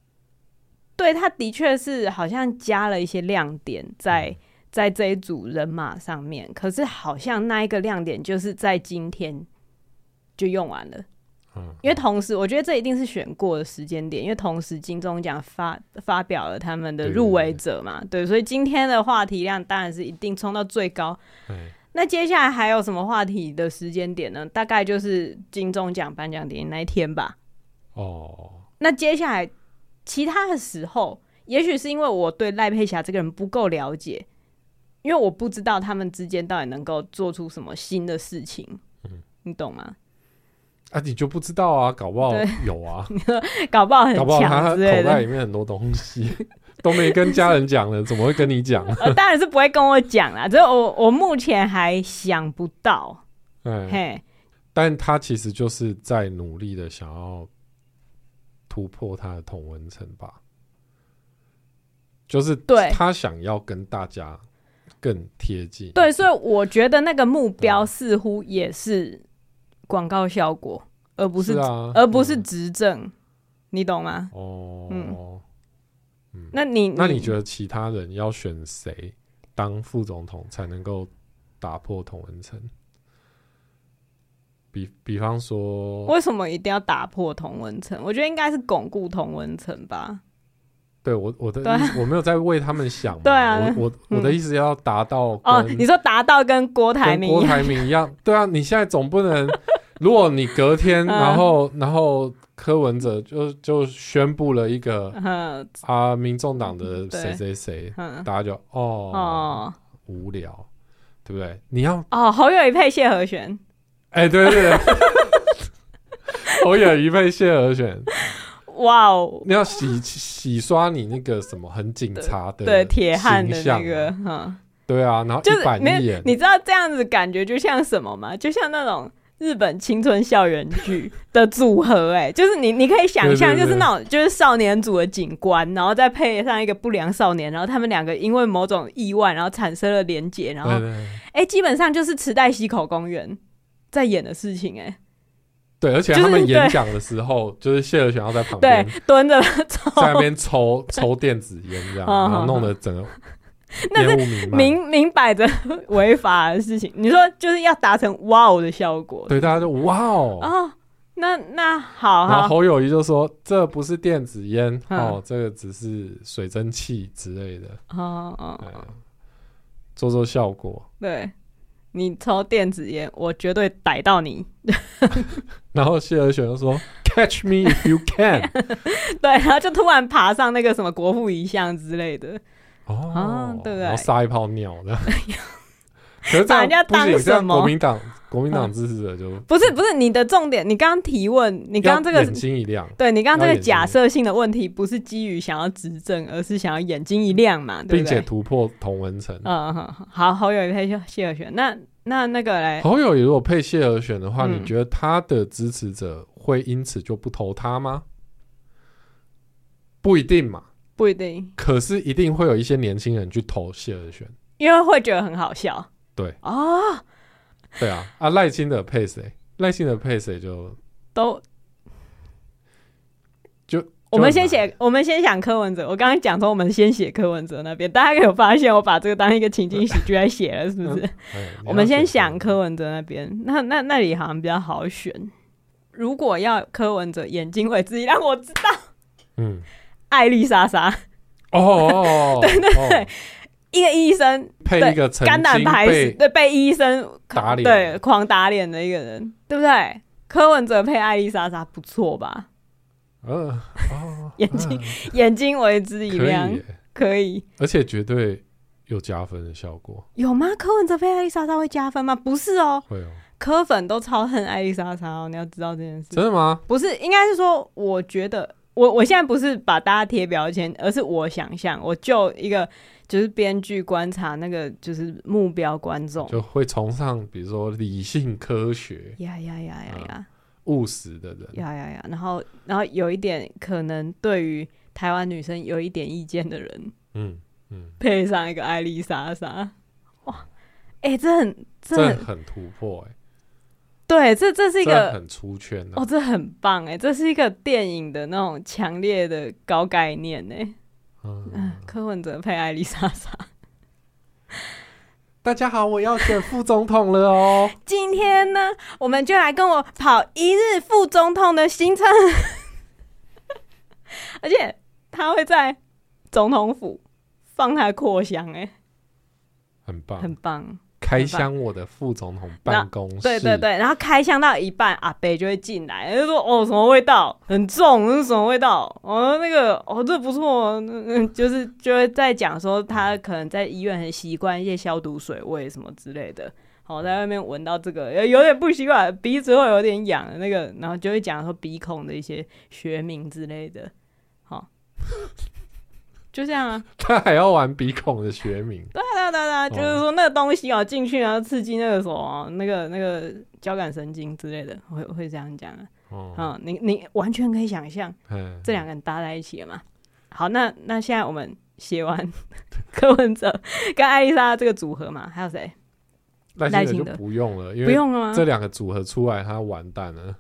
对，他的确是好像加了一些亮点在在这一组人马上面，可是好像那一个亮点就是在今天就用完了。因为同时，我觉得这一定是选过的时间点，因为同时金钟奖发发表了他们的入围者嘛，对，对，对，对，所以今天的话题量当然是一定冲到最高。那接下来还有什么话题的时间点呢？大概就是金钟奖颁奖典礼那一天吧。哦，那接下来其他的时候，也许是因为我对赖佩霞这个人不够了解，因为我不知道他们之间到底能够做出什么新的事情。嗯，你懂吗？啊，你就不知道啊？搞不好有啊，[laughs] 搞不好很，搞不好他口袋里面很多东西都没跟家人讲了，怎么会跟你讲？[laughs] 呃，当然是不会跟我讲啦，只是我我目前还想不到。嗯，嘿，但他其实就是在努力的想要突破他的同文层吧，就是对他想要跟大家更贴近。对，所以我觉得那个目标似乎也是。广告效果，而不是，而不是执政，嗯、你懂吗？哦，嗯，嗯，那你那你觉得其他人要选谁当副总统才能够打破同文层？比比方说，为什么一定要打破同文层？我觉得应该是巩固同文层吧。对我我的意思，我没有在为他们想。[laughs] 对啊，我我我的意思要达到哦，你说达到跟郭台铭郭台铭一样？对啊，你现在总不能。如果你隔天，然后然后柯文哲就就宣布了一个啊，民众党的谁谁谁，大家就哦无聊，对不对？你要哦侯友宜配谢和弦，哎，对对对，[laughs] 侯友宜配谢和弦，哇哦！你要洗洗刷你那个什么很警察的对铁汉的那个，对啊，然后一板一眼，你知道这样子感觉就像什么吗？就像那种。日本青春校园剧的组合，哎，就是你，你可以想象，就是那种，就是少年组的警官，然后再配上一个不良少年，然后他们两个因为某种意外，然后产生了连结，然后，哎，基本上就是池袋西口公园在演的事情，哎，对，而且他们演讲的时候，就是谢尔想要在旁边对蹲着 [laughs] 在那边抽抽电子烟，这样，[laughs] 然后弄得整个 [laughs] 烟雾弥漫，明明摆着 [laughs] 违法的事情。你说就是要达成哇哦的效果，对，大家就哇哦。哦，那那好，然后侯友谊就说：“这不是电子烟哦，这个只是水蒸气之类的。”哦哦，做做效果。对。你抽电子烟，我绝对逮到你。[laughs] 然后谢尔选就说：“Catch me if you can。”对，然后就突然爬上那个什么国父遗像之类的。哦，啊、对不对？然后撒一泡尿的。[laughs] 把人家当什么？国民党国民党支持者就不是不是你的重点。你刚刚提问，你刚刚这个眼睛一亮，对你刚刚这个假设性的问题，不是基于想要执政，而是想要眼睛一亮嘛，对不对？并且突破同文层。嗯好，好，侯友宜配谢和选，那那那个嘞？侯友宜如果配谢和选的话，你觉得他的支持者会因此就不投他吗？不一定嘛，不一定。可是一定会有一些年轻人去投谢尔选，因为会觉得很好笑。对哦，对啊，啊赖清的配谁？赖清的配谁就都就我们先写，我们先想柯文哲。我刚刚讲说，我们先写柯文哲那边，大家有发现我把这个当一个情景喜剧来写了，是不是？[laughs] 我们先想柯文哲那边，那那那里好像比较好选。如果要柯文哲眼睛为之一亮，让我知道，嗯，艾丽莎莎，哦哦，[laughs] 对对对。一个医生配一个肝胆排石，对，被医生打脸，对，狂打脸的一个人，对不对？柯文哲配艾丽莎莎不错吧？呃，哦，[laughs] 眼睛眼睛为之一亮，可以，而且绝对有加分的效果。有吗？柯文哲配艾丽莎莎会加分吗？不是哦，会哦。柯粉都超恨艾丽莎莎哦，你要知道这件事。真的吗？不是，应该是说，我觉得我我现在不是把大家贴标签，而是我想象，我就一个。就是编剧观察那个，就是目标观众就会崇尚，比如说理性科学呀呀呀呀呀，务实的人呀呀呀，然后然后有一点可能对于台湾女生有一点意见的人，嗯嗯，配上一个艾丽莎莎，哇，哎、欸，这很这很，突破哎、欸，对，这这是一个很出圈的、啊、哦，这很棒哎、欸，这是一个电影的那种强烈的高概念哎、欸。嗯，柯文哲配艾丽莎莎。[laughs] 大家好，我要选副总统了哦。[laughs] 今天呢，我们就来跟我跑一日副总统的行程，[laughs] 而且他会在总统府放他扩香，哎，很棒，很棒。开箱我的副总统办公室，对对对，然后开箱到一半，阿伯就会进来，就说：“哦，什么味道？很重，是什么味道？哦，那个，哦，这不错，嗯，[laughs] 就是就会在讲说他可能在医院很习惯一些消毒水味什么之类的，好，在外面闻到这个有点不习惯，鼻子会有点痒，那个，然后就会讲说鼻孔的一些学名之类的，好。[laughs] ”就这样啊，他还要玩鼻孔的学名。对对对对，就是说那个东西啊进去然后刺激那个什么那个那个交感神经之类的，会会这样讲啊。哦、嗯，你你完全可以想象这两个人搭在一起了嘛？好，那那现在我们写完 [laughs] 柯文哲跟艾丽莎这个组合嘛，还有谁？耐心的就不用了，因为不用了吗？这两个组合出来，他完蛋了。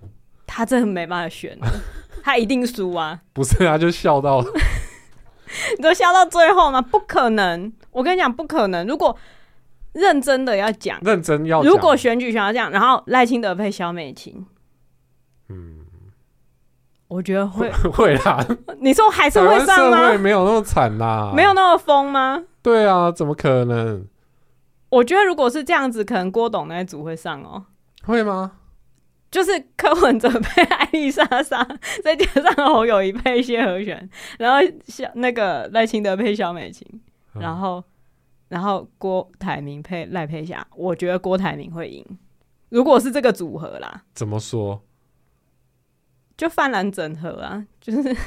他真的没办法选，[laughs] 他一定输啊！不是，他就笑到。[laughs] 你都笑到最后吗？不可能！我跟你讲，不可能。如果认真的要讲，认真要讲，如果选举选要这样，然后赖清德配萧美琴，嗯，我觉得会 [laughs] 会啦。你说还是会上吗？没有那么惨啦，没有那么疯吗？对啊，怎么可能？我觉得如果是这样子，可能郭董那一组会上哦。会吗？就是柯文哲配艾丽莎莎，再加上侯友宜配谢和弦，然后小那个赖清德配萧美琴，嗯、然后然后郭台铭配赖佩霞，我觉得郭台铭会赢。如果是这个组合啦，怎么说？就泛蓝整合啊，就是。[laughs]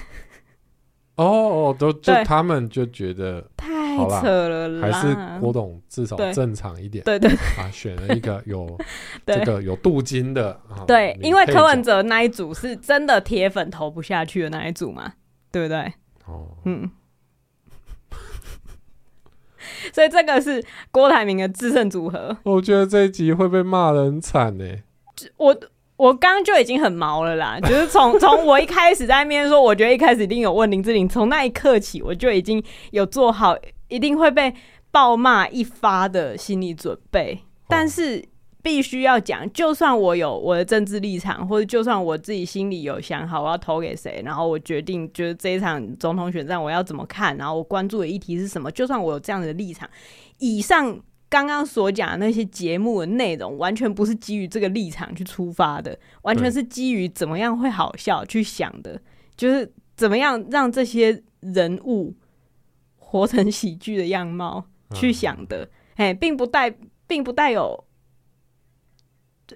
哦哦，都就他们就觉得太扯了啦，还是郭董至少正常一点。对对啊，选了一个有 [laughs] 这个有镀金的。对，因为柯文哲那一组是真的铁粉投不下去的那一组嘛，对不对？哦，嗯。所以这个是郭台铭的制胜组合。我觉得这一集会被骂的很惨呢。我我刚刚就已经很毛了啦，就是从从我一开始在那边说，我觉得一开始一定有问林志玲，从那一刻起，我就已经有做好一定会被暴骂一发的心理准备。但是必须要讲，就算我有我的政治立场，或者就算我自己心里有想好我要投给谁，然后我决定就是这一场总统选战我要怎么看，然后我关注的议题是什么，就算我有这样的立场，以上。刚刚所讲的那些节目的内容，完全不是基于这个立场去出发的，完全是基于怎么样会好笑去想的，就是怎么样让这些人物活成喜剧的样貌去想的。哎、嗯，并不带，并不带有，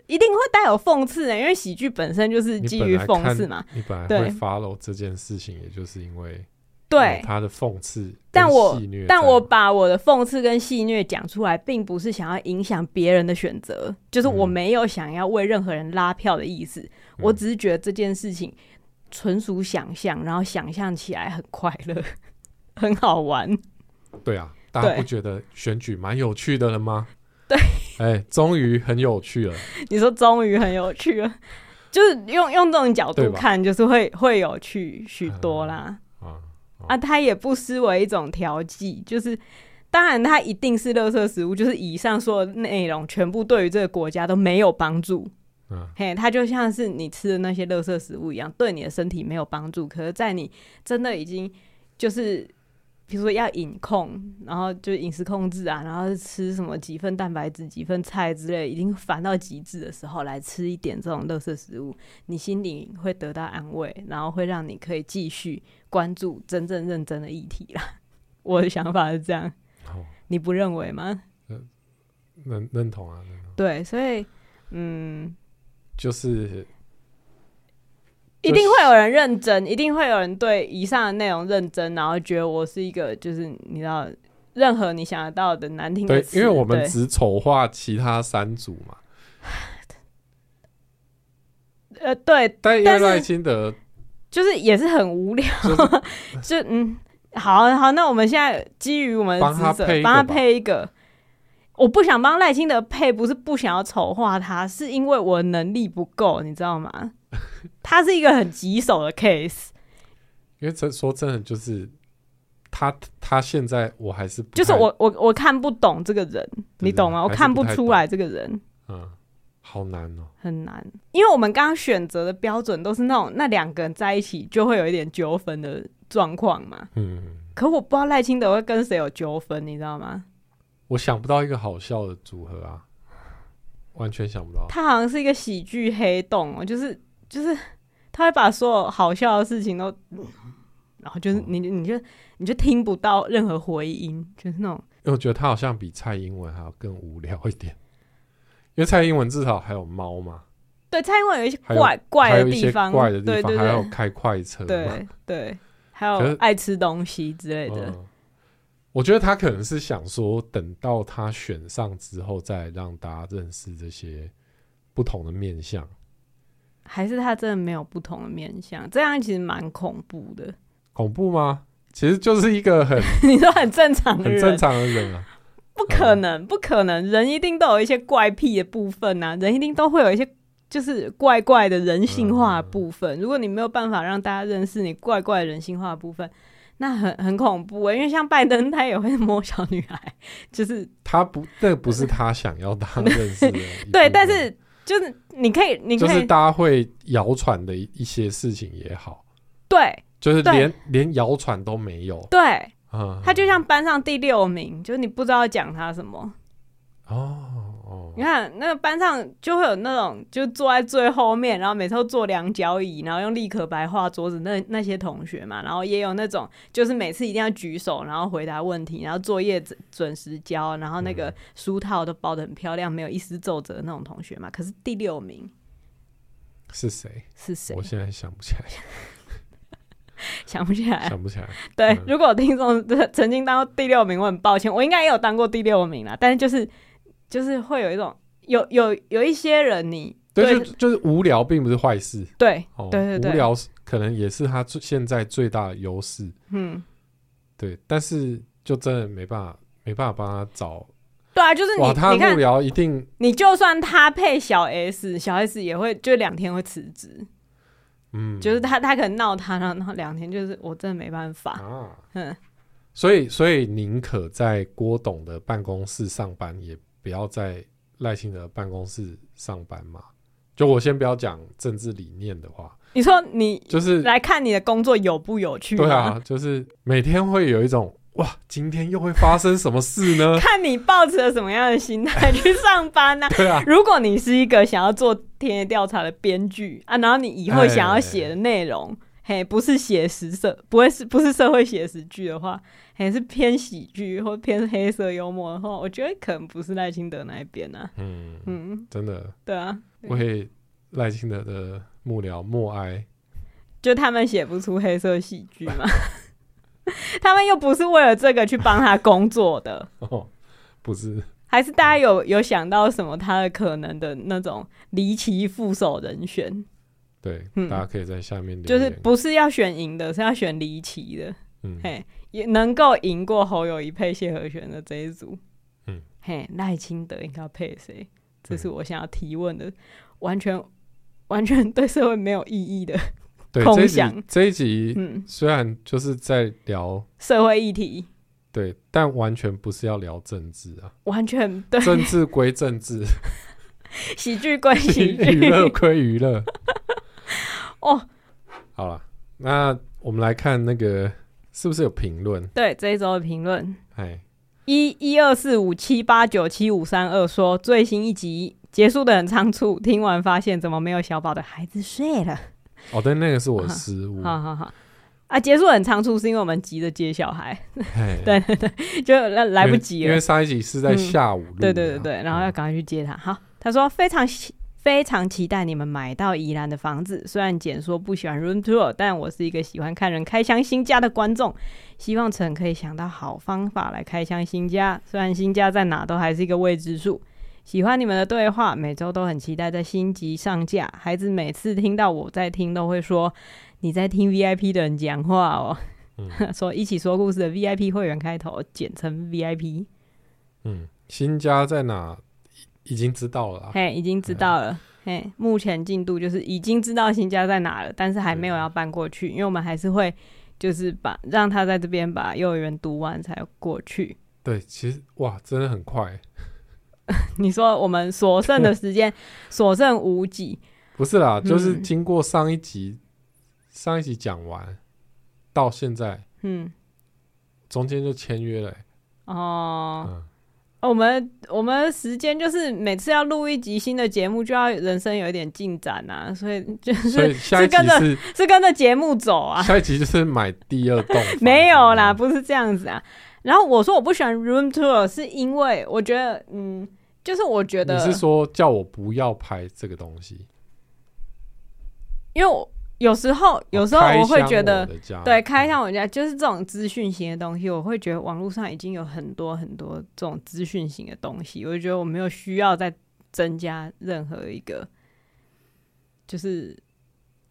一定会带有讽刺的，因为喜剧本身就是基于讽刺嘛。你本来会 follow 这件事情，也就是因为。对他的讽刺，但我但我把我的讽刺跟戏虐讲出来，并不是想要影响别人的选择，就是我没有想要为任何人拉票的意思，嗯、我只是觉得这件事情纯属想象，然后想象起来很快乐，[laughs] 很好玩。对啊，大家不觉得选举蛮有趣的了吗？对，[laughs] 哎，终于很有趣了。[laughs] 你说终于很有趣了，就是用用这种角度看，就是会会有趣许多啦。啊，它也不失为一种调剂，就是当然它一定是垃圾食物，就是以上说的内容全部对于这个国家都没有帮助。嗯，嘿，它就像是你吃的那些垃圾食物一样，对你的身体没有帮助。可是，在你真的已经就是。比如说要饮控，然后就饮食控制啊，然后吃什么几份蛋白质、几份菜之类，已经烦到极致的时候，来吃一点这种垃圾食物，你心里会得到安慰，然后会让你可以继续关注真正认真的议题啦。[laughs] 我的想法是这样，哦、你不认为吗？认认同啊，对，所以嗯，就是。一定会有人认真，一定会有人对以上的内容认真，然后觉得我是一个，就是你知道，任何你想得到的难听的词，对，因为我们只丑化其他三组嘛。[laughs] 呃，对，但因为赖清德就是也是很无聊，就 [laughs] 嗯，好好，那我们现在基于我们帮他配，帮他配一个，我不想帮赖清德配，不是不想要丑化他，是因为我能力不够，你知道吗？[laughs] 他是一个很棘手的 case，因为这说真的，就是他他现在我还是就是我我我看不懂这个人，你懂吗？我看不出来这个人，嗯，好难哦，很难，因为我们刚刚选择的标准都是那种那两个人在一起就会有一点纠纷的状况嘛，嗯，可我不知道赖清德会跟谁有纠纷，你知道吗？我想不到一个好笑的组合啊，完全想不到，他好像是一个喜剧黑洞哦，就是。就是他会把所有好笑的事情都，然后就是你你就你就听不到任何回音，就是那种。因为我觉得他好像比蔡英文还要更无聊一点，因为蔡英文至少还有猫嘛。对，蔡英文有一些怪怪的地方，怪的地方，还有开快车，对对，还有爱吃东西之类的。我觉得他可能是想说，等到他选上之后，再让大家认识这些不同的面向。还是他真的没有不同的面相，这样其实蛮恐怖的。恐怖吗？其实就是一个很 [laughs] 你说很正常的人，很正常的人啊。不可能，不可能，人一定都有一些怪癖的部分啊，人一定都会有一些就是怪怪的人性化的部分。如果你没有办法让大家认识你怪怪的人性化的部分，那很很恐怖欸。因为像拜登，他也会摸小女孩，就是他不，这不是他想要大家认识的。对，但是。就是你可以，你可以，就是大家会谣传的一些事情也好，对，就是连连谣传都没有，对，嗯，他就像班上第六名，就是你不知道讲他什么，哦。你看那个班上就会有那种就坐在最后面，然后每次都坐两脚椅，然后用立可白画桌子那那些同学嘛，然后也有那种就是每次一定要举手，然后回答问题，然后作业准准时交，然后那个书套都包的很漂亮，没有一丝皱褶的那种同学嘛。可是第六名是谁？是谁？我现在想不起来，[laughs] 想不起来，想不起来。对，嗯、如果听众曾经当过第六名，我很抱歉，我应该也有当过第六名啦，但是就是。就是会有一种有有有一些人你，你对就就是无聊，并不是坏事。对，哦、对对对，无聊可能也是他最现在最大的优势。嗯，对，但是就真的没办法，没办法帮他找。对啊，就是你，哇，他的幕僚一定，你就算他配小 S，小 S 也会就两天会辞职。嗯，就是他他可能闹他，然后两天就是我真的没办法啊。嗯，所以所以宁可在郭董的办公室上班，也不要在赖清德办公室上班嘛。就我先不要讲政治理念的话，你说你就是来看你的工作有不有趣？对啊，就是每天会有一种。哇，今天又会发生什么事呢？[laughs] 看你抱持了什么样的心态去上班呢、啊？[laughs] 对啊，如果你是一个想要做田野调查的编剧啊，然后你以后想要写的内容，嘿，不是写实社，不会是不是社会写实剧的话，嘿，是偏喜剧或偏黑色幽默的话，我觉得可能不是赖清德那一边呢、啊。嗯嗯，真的，对啊，为赖清德的幕僚默哀，就他们写不出黑色喜剧嘛。[laughs] 他们又不是为了这个去帮他工作的 [laughs] 哦，不是？还是大家有有想到什么他的可能的那种离奇副手人选？对，嗯，大家可以在下面就是不是要选赢的，是要选离奇的，嗯，嘿，也能够赢过侯友谊配谢和弦的这一组，嗯，嘿，赖清德应该要配谁？这是我想要提问的，完全完全对社会没有意义的。[laughs] 对，这一集这一集，嗯，虽然就是在聊社会议题，对，但完全不是要聊政治啊，完全对，政治归政治，[laughs] 喜剧归喜剧，娱乐归娱乐。[laughs] 哦，好了，那我们来看那个是不是有评论？对，这一周的评论，哎，一一二四五七八九七五三二说最新一集结束的很仓促，听完发现怎么没有小宝的孩子睡了。哦，对，那个是我的失误。好好好，啊，结束很仓促，是因为我们急着接小孩。[laughs] 对对对，就来来不及了因。因为上一集是在下午、啊嗯。对对对对，然后要赶快去接他。好，他说非常非常期待你们买到宜兰的房子。虽然简说不喜欢 room tour，但我是一个喜欢看人开箱新家的观众。希望陈可以想到好方法来开箱新家。虽然新家在哪都还是一个未知数。喜欢你们的对话，每周都很期待在新集上架。孩子每次听到我在听，都会说 [laughs] 你在听 VIP 的人讲话哦。嗯、[laughs] 说一起说故事的 VIP 会员开头，简称 VIP。嗯，新家在哪？已经知道了。嘿，已经知道了。嘿，目前进度就是已经知道新家在哪了，但是还没有要搬过去，因为我们还是会就是把让他在这边把幼儿园读完才过去。对，其实哇，真的很快。[laughs] 你说我们所剩的时间 [laughs] 所剩无几，不是啦，就是经过上一集，嗯、上一集讲完到现在，嗯，中间就签约了、欸。哦，嗯、我们我们时间就是每次要录一集新的节目，就要人生有一点进展啊，所以就是是跟着是跟着节目走啊。下一集就是买第二栋，没有啦，不是这样子啊。然后我说我不喜欢 room tour，是因为我觉得，嗯。就是我觉得你是说叫我不要拍这个东西，因为我有时候有时候我会觉得，对，开箱我家就是这种资讯型的东西，我会觉得网络上已经有很多很多这种资讯型的东西，我就觉得我没有需要再增加任何一个就是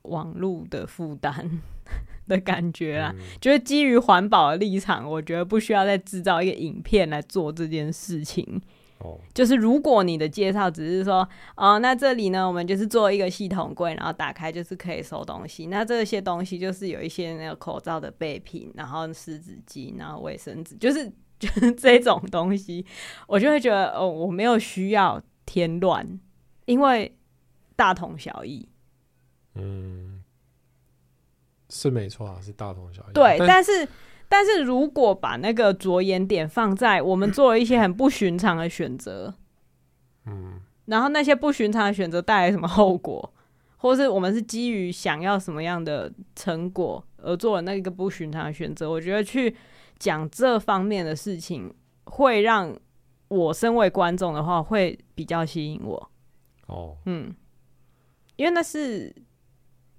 网络的负担 [laughs] 的感觉啦。就是基于环保的立场，我觉得不需要再制造一个影片来做这件事情。就是如果你的介绍只是说，哦，那这里呢，我们就是做一个系统柜，然后打开就是可以收东西。那这些东西就是有一些那个口罩的备品，然后湿纸巾，然后卫生纸，就是 [laughs] 就是这种东西，我就会觉得，哦，我没有需要添乱，因为大同小异。嗯，是没错啊，是大同小异。对，但，但是。但是如果把那个着眼点放在我们做了一些很不寻常的选择，嗯，然后那些不寻常的选择带来什么后果，或是我们是基于想要什么样的成果而做了那个不寻常的选择，我觉得去讲这方面的事情，会让我身为观众的话会比较吸引我。哦，嗯，因为那是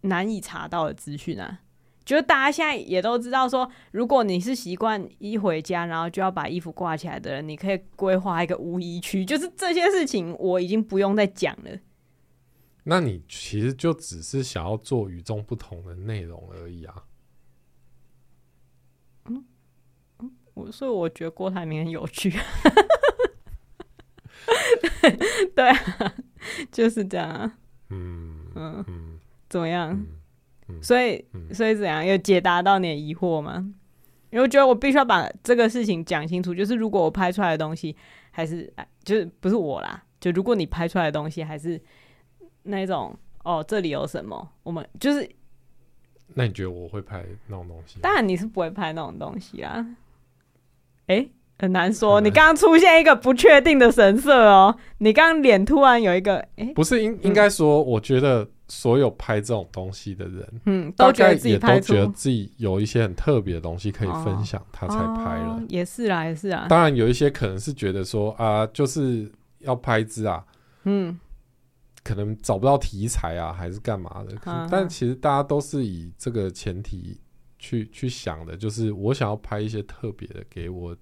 难以查到的资讯啊。就大家现在也都知道说，如果你是习惯一回家然后就要把衣服挂起来的人，你可以规划一个无衣区。就是这些事情，我已经不用再讲了。那你其实就只是想要做与众不同的内容而已啊。嗯嗯，我所以我觉得郭台铭很有趣。[laughs] 对啊，就是这样啊。嗯嗯嗯，怎么样？所以所以怎样？有解答到你的疑惑吗？因为我觉得我必须要把这个事情讲清楚。就是如果我拍出来的东西还是就是不是我啦，就如果你拍出来的东西还是那种哦，这里有什么？我们就是。那你觉得我会拍那种东西？当然你是不会拍那种东西啦。哎、欸，很难说。你刚刚出现一个不确定的神色哦。你刚刚脸突然有一个哎，欸、不是应应该说，我觉得所有拍这种东西的人，嗯，都觉得自己拍，都觉得自己有一些很特别的东西可以分享，他才拍了。哦哦。也是啦，也是啊。当然有一些可能是觉得说啊，就是要拍一支啊，嗯。可能找不到题材啊，还是干嘛的？啊、但其实大家都是以这个前提去去想的，就是我想要拍一些特别的给我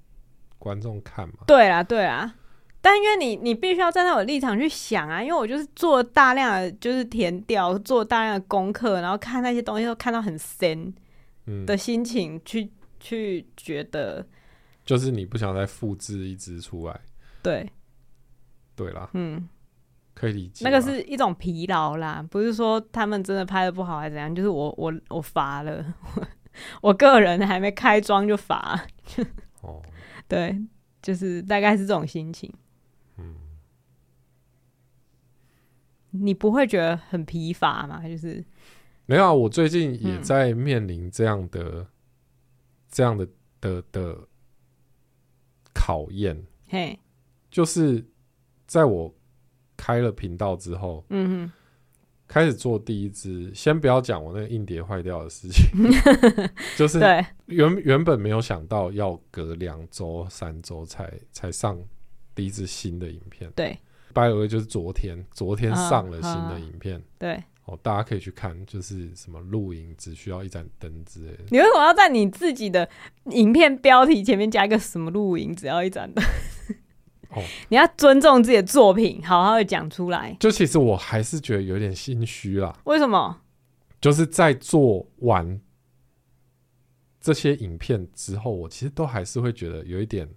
观众看嘛。对啊，对啊。但因为你你必须要站在我的立场去想啊，因为我就是做大量的就是填调，做大量的功课，然后看那些东西都看到很深的心情去、嗯、去觉得，就是你不想再复制一只出来。对，对啦，嗯。可以理解，那个是一种疲劳啦，不是说他们真的拍的不好还是怎样，就是我我我乏了，[laughs] 我个人还没开装就乏。哦，[laughs] 对，就是大概是这种心情。你不会觉得很疲乏吗？就是没有啊，我最近也在面临这样的、嗯、这样的的的考验。嘿，就是在我。开了频道之后，嗯哼，开始做第一支。先不要讲我那个硬碟坏掉的事情，[laughs] 就是原原本没有想到要隔两周、三周才才上第一支新的影片。对 the way 就是昨天，昨天上了新的影片。对，哦，大家可以去看，就是什么露营只需要一盏灯之类的。你为什么要在你自己的影片标题前面加一个什么露营只要一盏灯？哦、[laughs] 你要尊重自己的作品，好好的讲出来。就其实我还是觉得有点心虚啦。为什么？就是在做完这些影片之后，我其实都还是会觉得有一点，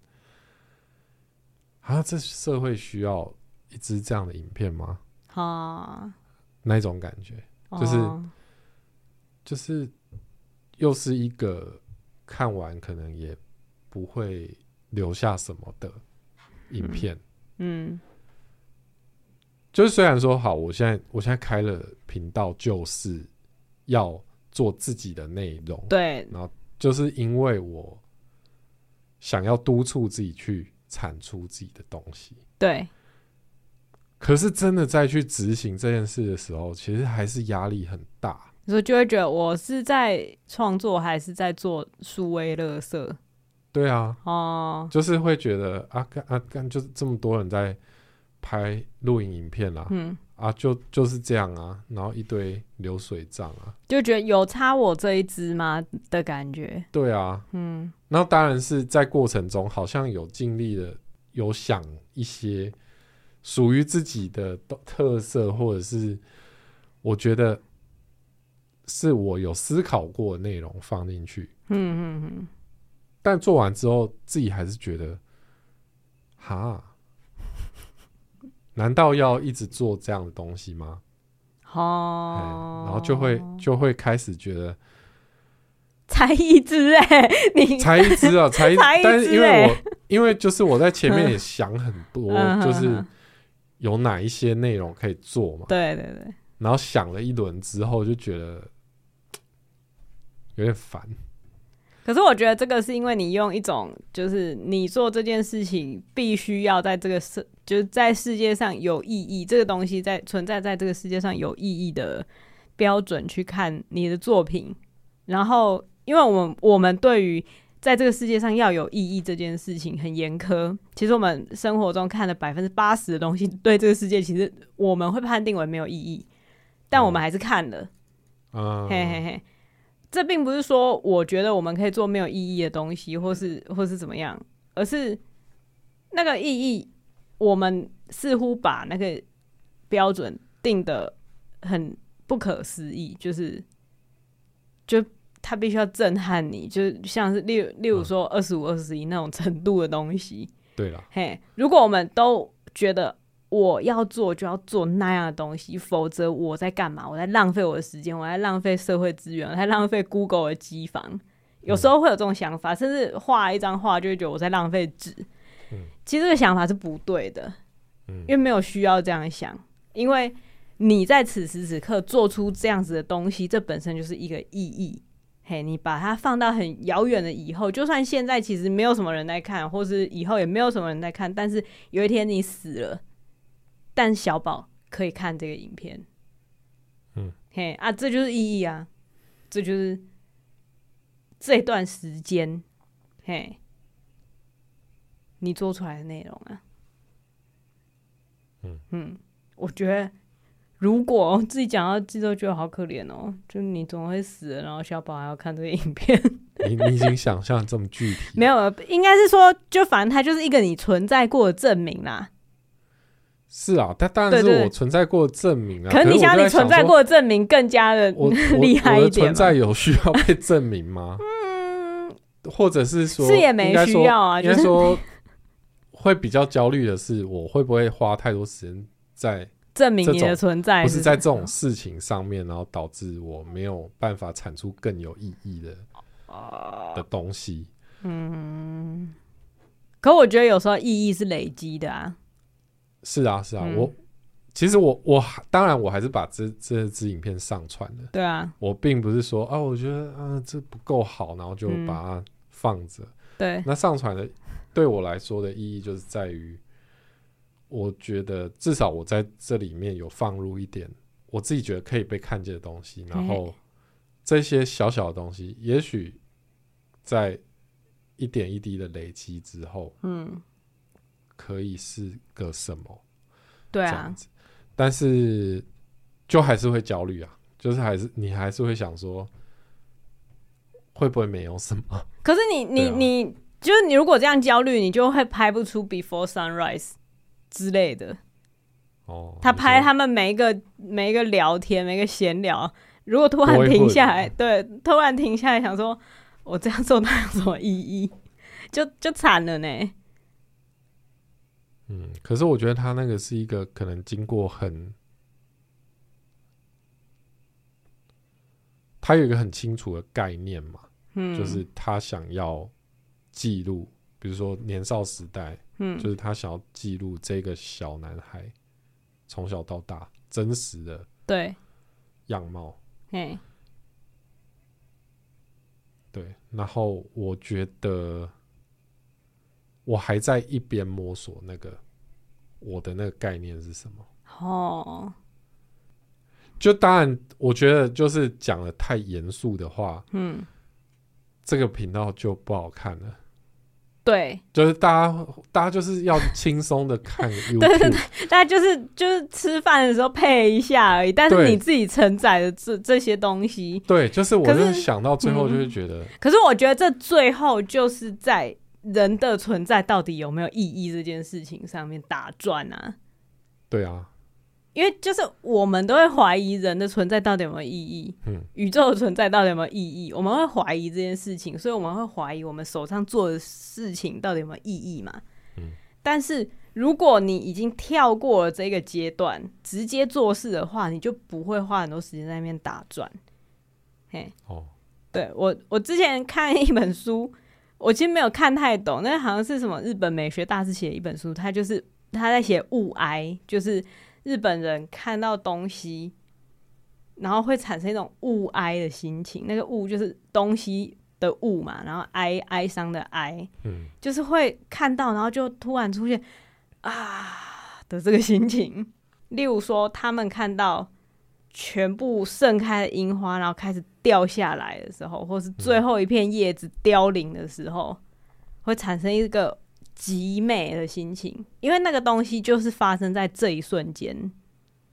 啊，这社会需要一支这样的影片吗？啊，那种感觉，就是、哦、就是又是一个看完可能也不会留下什么的。影片，嗯，嗯，就是虽然说好，我现在我现在开了频道，就是要做自己的内容，对，然后就是因为我想要督促自己去产出自己的东西，对。可是真的在去执行这件事的时候，其实还是压力很大，所以就会觉得我是在创作还是在做数位乐色。对啊，哦，就是会觉得啊，干啊干，就是这么多人在拍录影影片啊，嗯，啊，就就是这样啊，然后一堆流水账啊，就觉得有差我这一支吗？的感觉？对啊，嗯，那当然是在过程中好像有尽力的，有想一些属于自己的特色，或者是我觉得是我有思考过的内容放进去，嗯嗯嗯。但做完之后，自己还是觉得，哈，[laughs] 难道要一直做这样的东西吗？哦，然后就会就会开始觉得，才一支哎、欸，[laughs] 你才一支啊，才一，才一、欸，但是因为我因为就是我在前面也 [laughs] 想很多，就是有哪一些内容可以做嘛，对对对，然后想了一轮之后，就觉得有点烦。可是我觉得这个是因为你用一种，就是你做这件事情必须要在这个世，就是在世界上有意义，这个东西在存在在这个世界上有意义的标准去看你的作品。然后，因为我们我们对于在这个世界上要有意义这件事情很严苛。其实我们生活中看了百分之八十的东西，对这个世界其实我们会判定为没有意义，但我们还是看了。嗯，嘿嘿嘿。这并不是说我觉得我们可以做没有意义的东西，或是或是怎么样，而是那个意义，我们似乎把那个标准定得很不可思议，就是就它必须要震撼你，就像是例例如说二十五二十一那种 [laughs] 程度的东西。对了，嘿，如果我们都觉得我要做就要做那样的东西，否则我在干嘛？我在浪费我的时间，我在浪费社会资源，我在浪费 Google 的机房。有时候会有这种想法，甚至画一张画就会觉得我在浪费纸。其实这个想法是不对的，嗯因为没有需要这样想，因为你在此时此刻做出这样子的东西，这本身就是一个意义。嘿，你把它放到很遥远的以后，就算现在其实没有什么人在看，或是以后也没有什么人在看，但是有一天你死了，但小宝可以看这个影片。嗯，嘿啊，这就是意义啊，这就是。这段时间，嘿，你做出来的内容啊，嗯嗯，我觉得如果自己讲到自己都觉得好可怜哦，就你总会死，然后小宝还要看这个影片，你你已经想象这么具体，[laughs] 没有，应该是说，就反正它就是一个你存在过的证明啦。是啊，但当然是我存在过的证明啊。可是你想，你存在过的证明更加的 [laughs] 厉害一点。存在有需要被证明吗？[laughs] 嗯，或者是说，是也没需要啊。应该说，会比较焦虑的是，我会不会花太多时间在证明你的存在？不是在这种事情上面，然后导致我没有办法产出更有意义的的东西。嗯，可我觉得有时候意义是累积的啊。是啊，是啊，嗯、我其实我我当然我还是把这这支影片上传了。对啊，我并不是说啊，我觉得啊这不够好，然后就把它放着。嗯、对，那上传的对我来说的意义就是在于，我觉得至少我在这里面有放入一点我自己觉得可以被看见的东西，然后这些小小的东西，也许在一点一滴的累积之后，嗯。可以是个什么？对啊，但是就还是会焦虑啊，就是还是你还是会想说，会不会没有什么？可是你你、啊、你，就是你如果这样焦虑，你就会拍不出 Before Sunrise 之类的。哦，他拍他们每一个每一个聊天，每一个闲聊，如果突然停下来，对，突然停下来想说，我这样做那有什么意义？就就惨了呢。嗯，可是我觉得他那个是一个可能经过很，他有一个很清楚的概念嘛，嗯，就是他想要记录，比如说年少时代，嗯，就是他想要记录这个小男孩从小到大真实的对。样貌，对，对，然后我觉得。我还在一边摸索那个我的那个概念是什么。哦，就当然我觉得就是讲的太严肃的话，嗯，这个频道就不好看了。对，就是大家大家就是要轻松的看 [laughs] YouTube，对对对，大家就是就是吃饭的时候配一下而已。但是你自己承载的这这些东西，对，就是我是想到最后就是觉得，可是我觉得这最后就是在。人的存在到底有没有意义这件事情上面打转啊？对啊，因为就是我们都会怀疑人的存在到底有没有意义，嗯，宇宙的存在到底有没有意义？我们会怀疑这件事情，所以我们会怀疑我们手上做的事情到底有没有意义嘛？嗯，但是如果你已经跳过了这个阶段，直接做事的话，你就不会花很多时间在那边打转。嘿，哦，对，我我之前看一本书。我其实没有看太懂，那好像是什么日本美学大师写的一本书，他就是他在写物哀，就是日本人看到东西，然后会产生一种物哀的心情。那个物就是东西的物嘛，然后哀哀伤的哀，嗯，就是会看到，然后就突然出现啊的这个心情。例如说，他们看到。全部盛开的樱花，然后开始掉下来的时候，或是最后一片叶子凋零的时候，会产生一个极美的心情，因为那个东西就是发生在这一瞬间。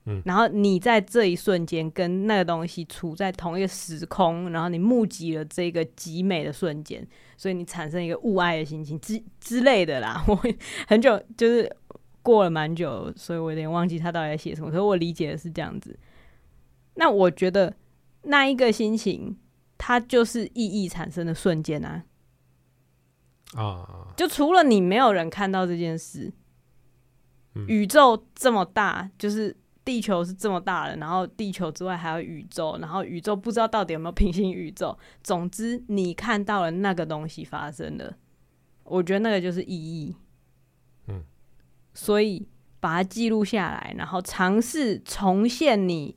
嗯，然后你在这一瞬间跟那个东西处在同一个时空，然后你目击了这个极美的瞬间，所以你产生一个物爱的心情之之类的啦。[laughs] 我很久就是过了蛮久，所以我有点忘记他到底在写什么，可是我理解的是这样子。那我觉得那一个心情，它就是意义产生的瞬间啊！啊，就除了你，没有人看到这件事。嗯，宇宙这么大，就是地球是这么大的，然后地球之外还有宇宙，然后宇宙不知道到底有没有平行宇宙。总之，你看到了那个东西发生了，我觉得那个就是意义。嗯，所以把它记录下来，然后尝试重现你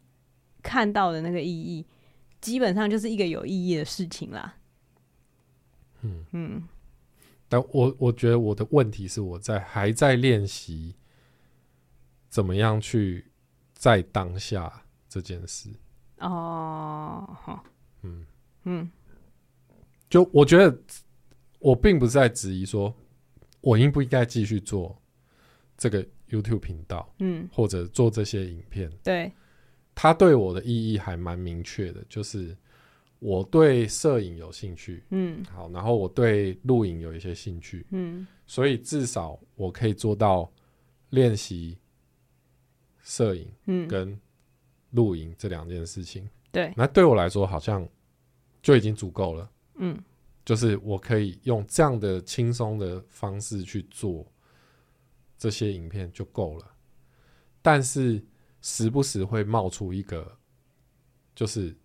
看到的那个意义，基本上就是一个有意义的事情啦。嗯嗯。但我我觉得我的问题是我在还在练习怎么样去在当下这件事。哦，好嗯。嗯，就我觉得我并不是在质疑说我应不应该继续做这个 YouTube 频道，嗯，或者做这些影片，对，它对我的意义还蛮明确的，就是。我对摄影有兴趣，嗯，好，然后我对录影有一些兴趣，嗯，所以至少我可以做到练习摄影，嗯，跟录影这两件事情，对，那对我来说好像就已经足够了，嗯，就是我可以用这样的轻松的方式去做这些影片就够了，但是时不时会冒出一个，就是。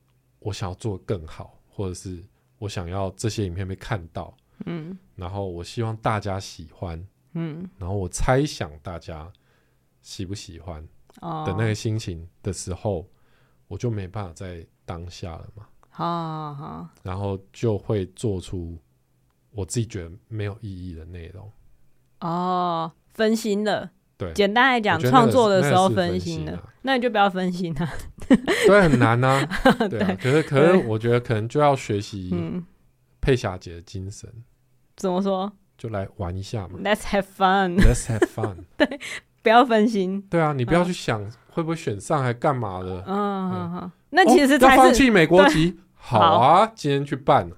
我想要做更好，或者是我想要这些影片被看到，嗯，然后我希望大家喜欢，嗯，然后我猜想大家喜不喜欢的那个心情的时候，哦、我就没办法在当下了嘛，好好好，然后就会做出我自己觉得没有意义的内容，哦，分心了。对，简单来讲，创作的时候分心了，那，你就不要分心啊。[laughs] 对，很难啊。[laughs] 对啊，可是可是，我觉得可能就要学习佩霞姐的精神。怎么说？就来玩一下嘛。Let's have fun. Let's have fun. [laughs] 对，不要分心。对啊，你不要去想会不会选上，还干嘛的？嗯。那其实才是要放弃美国籍。好啊，今天去办。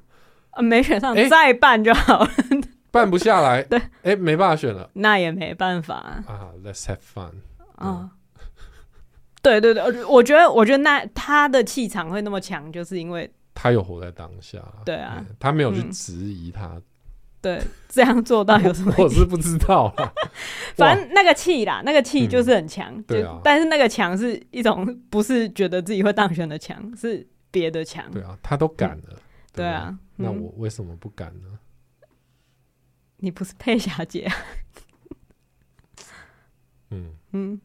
没选上，再办就好了。办不下来，对，哎，没办法选了，那也没办法啊。Let's have fun。啊，对对对，我觉得，我觉得那他的气场会那么强，就是因为他有活在当下。对啊，他没有去质疑他。对，这样做到有什么？我是不知道。[laughs] 反正那个气啦，那个气就是很强。对啊，但是那个强是一种不是觉得自己会当选的强，是别的强。对啊，他都敢了。对啊，那我为什么不敢呢？你不是佩霞姐啊？嗯嗯，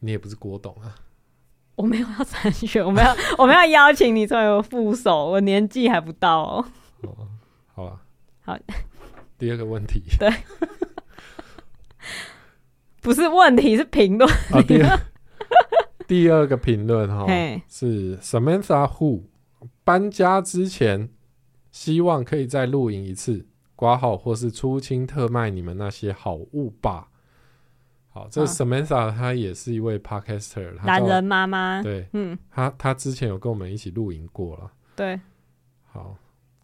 你也不是郭董啊？我没有要参选，我们要我们要邀请你作为我副手，我年纪还不到哦。哦，好吧，好。第二个问题，对，不是问题，是评论。啊，第二 [laughs] 第二个评论哈，是 Samantha Hu 搬家之前希望可以再露营一次。挂号或是出清特卖你们那些好物吧。好，这 Samantha 她也是一位 Podcaster，懒人妈妈。对，嗯，她她之前有跟我们一起露营过了。对，好，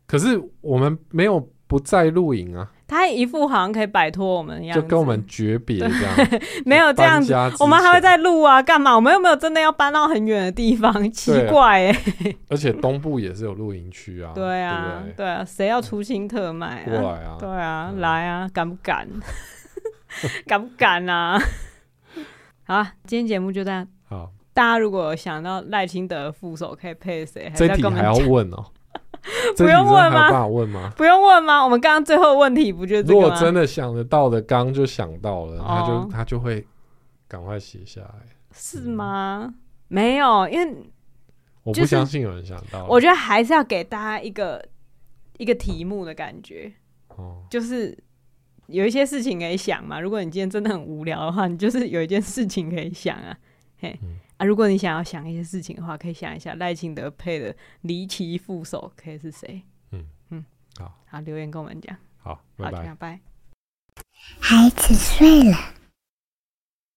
可是我们没有不再录影啊。他一副好像可以摆脱我们一样，就跟我们诀别这样，[laughs] 没有这样子，我们还会再录啊，干嘛？我们又没有真的要搬到很远的地方，奇怪哎、欸。而且东部也是有露营区啊，对啊，对，对啊，谁要出清特卖、啊？过来啊，对啊，嗯、来啊，敢不敢？[laughs] 敢不敢啊？[laughs] 好啊，今天节目就这样。好，大家如果有想到赖清德副手可以配谁，这题还要问哦。[laughs] 不用问吗？不问吗？不用问吗？我们刚刚最后问题不就这个吗？如果真的想得到的，刚刚就想到了，他就他就会赶快写下来，是吗？没有，因为我不相信有人想到。我觉得还是要给大家一个一个题目的感觉，哦，就是有一些事情可以想嘛。如果你今天真的很无聊的话，你就是有一件事情可以想啊，嘿。啊，如果你想要想一些事情的话，可以想一下赖清德配的离奇副手可以是谁？嗯嗯，好，好，留言跟我们讲。好，拜拜。拜。孩子睡了。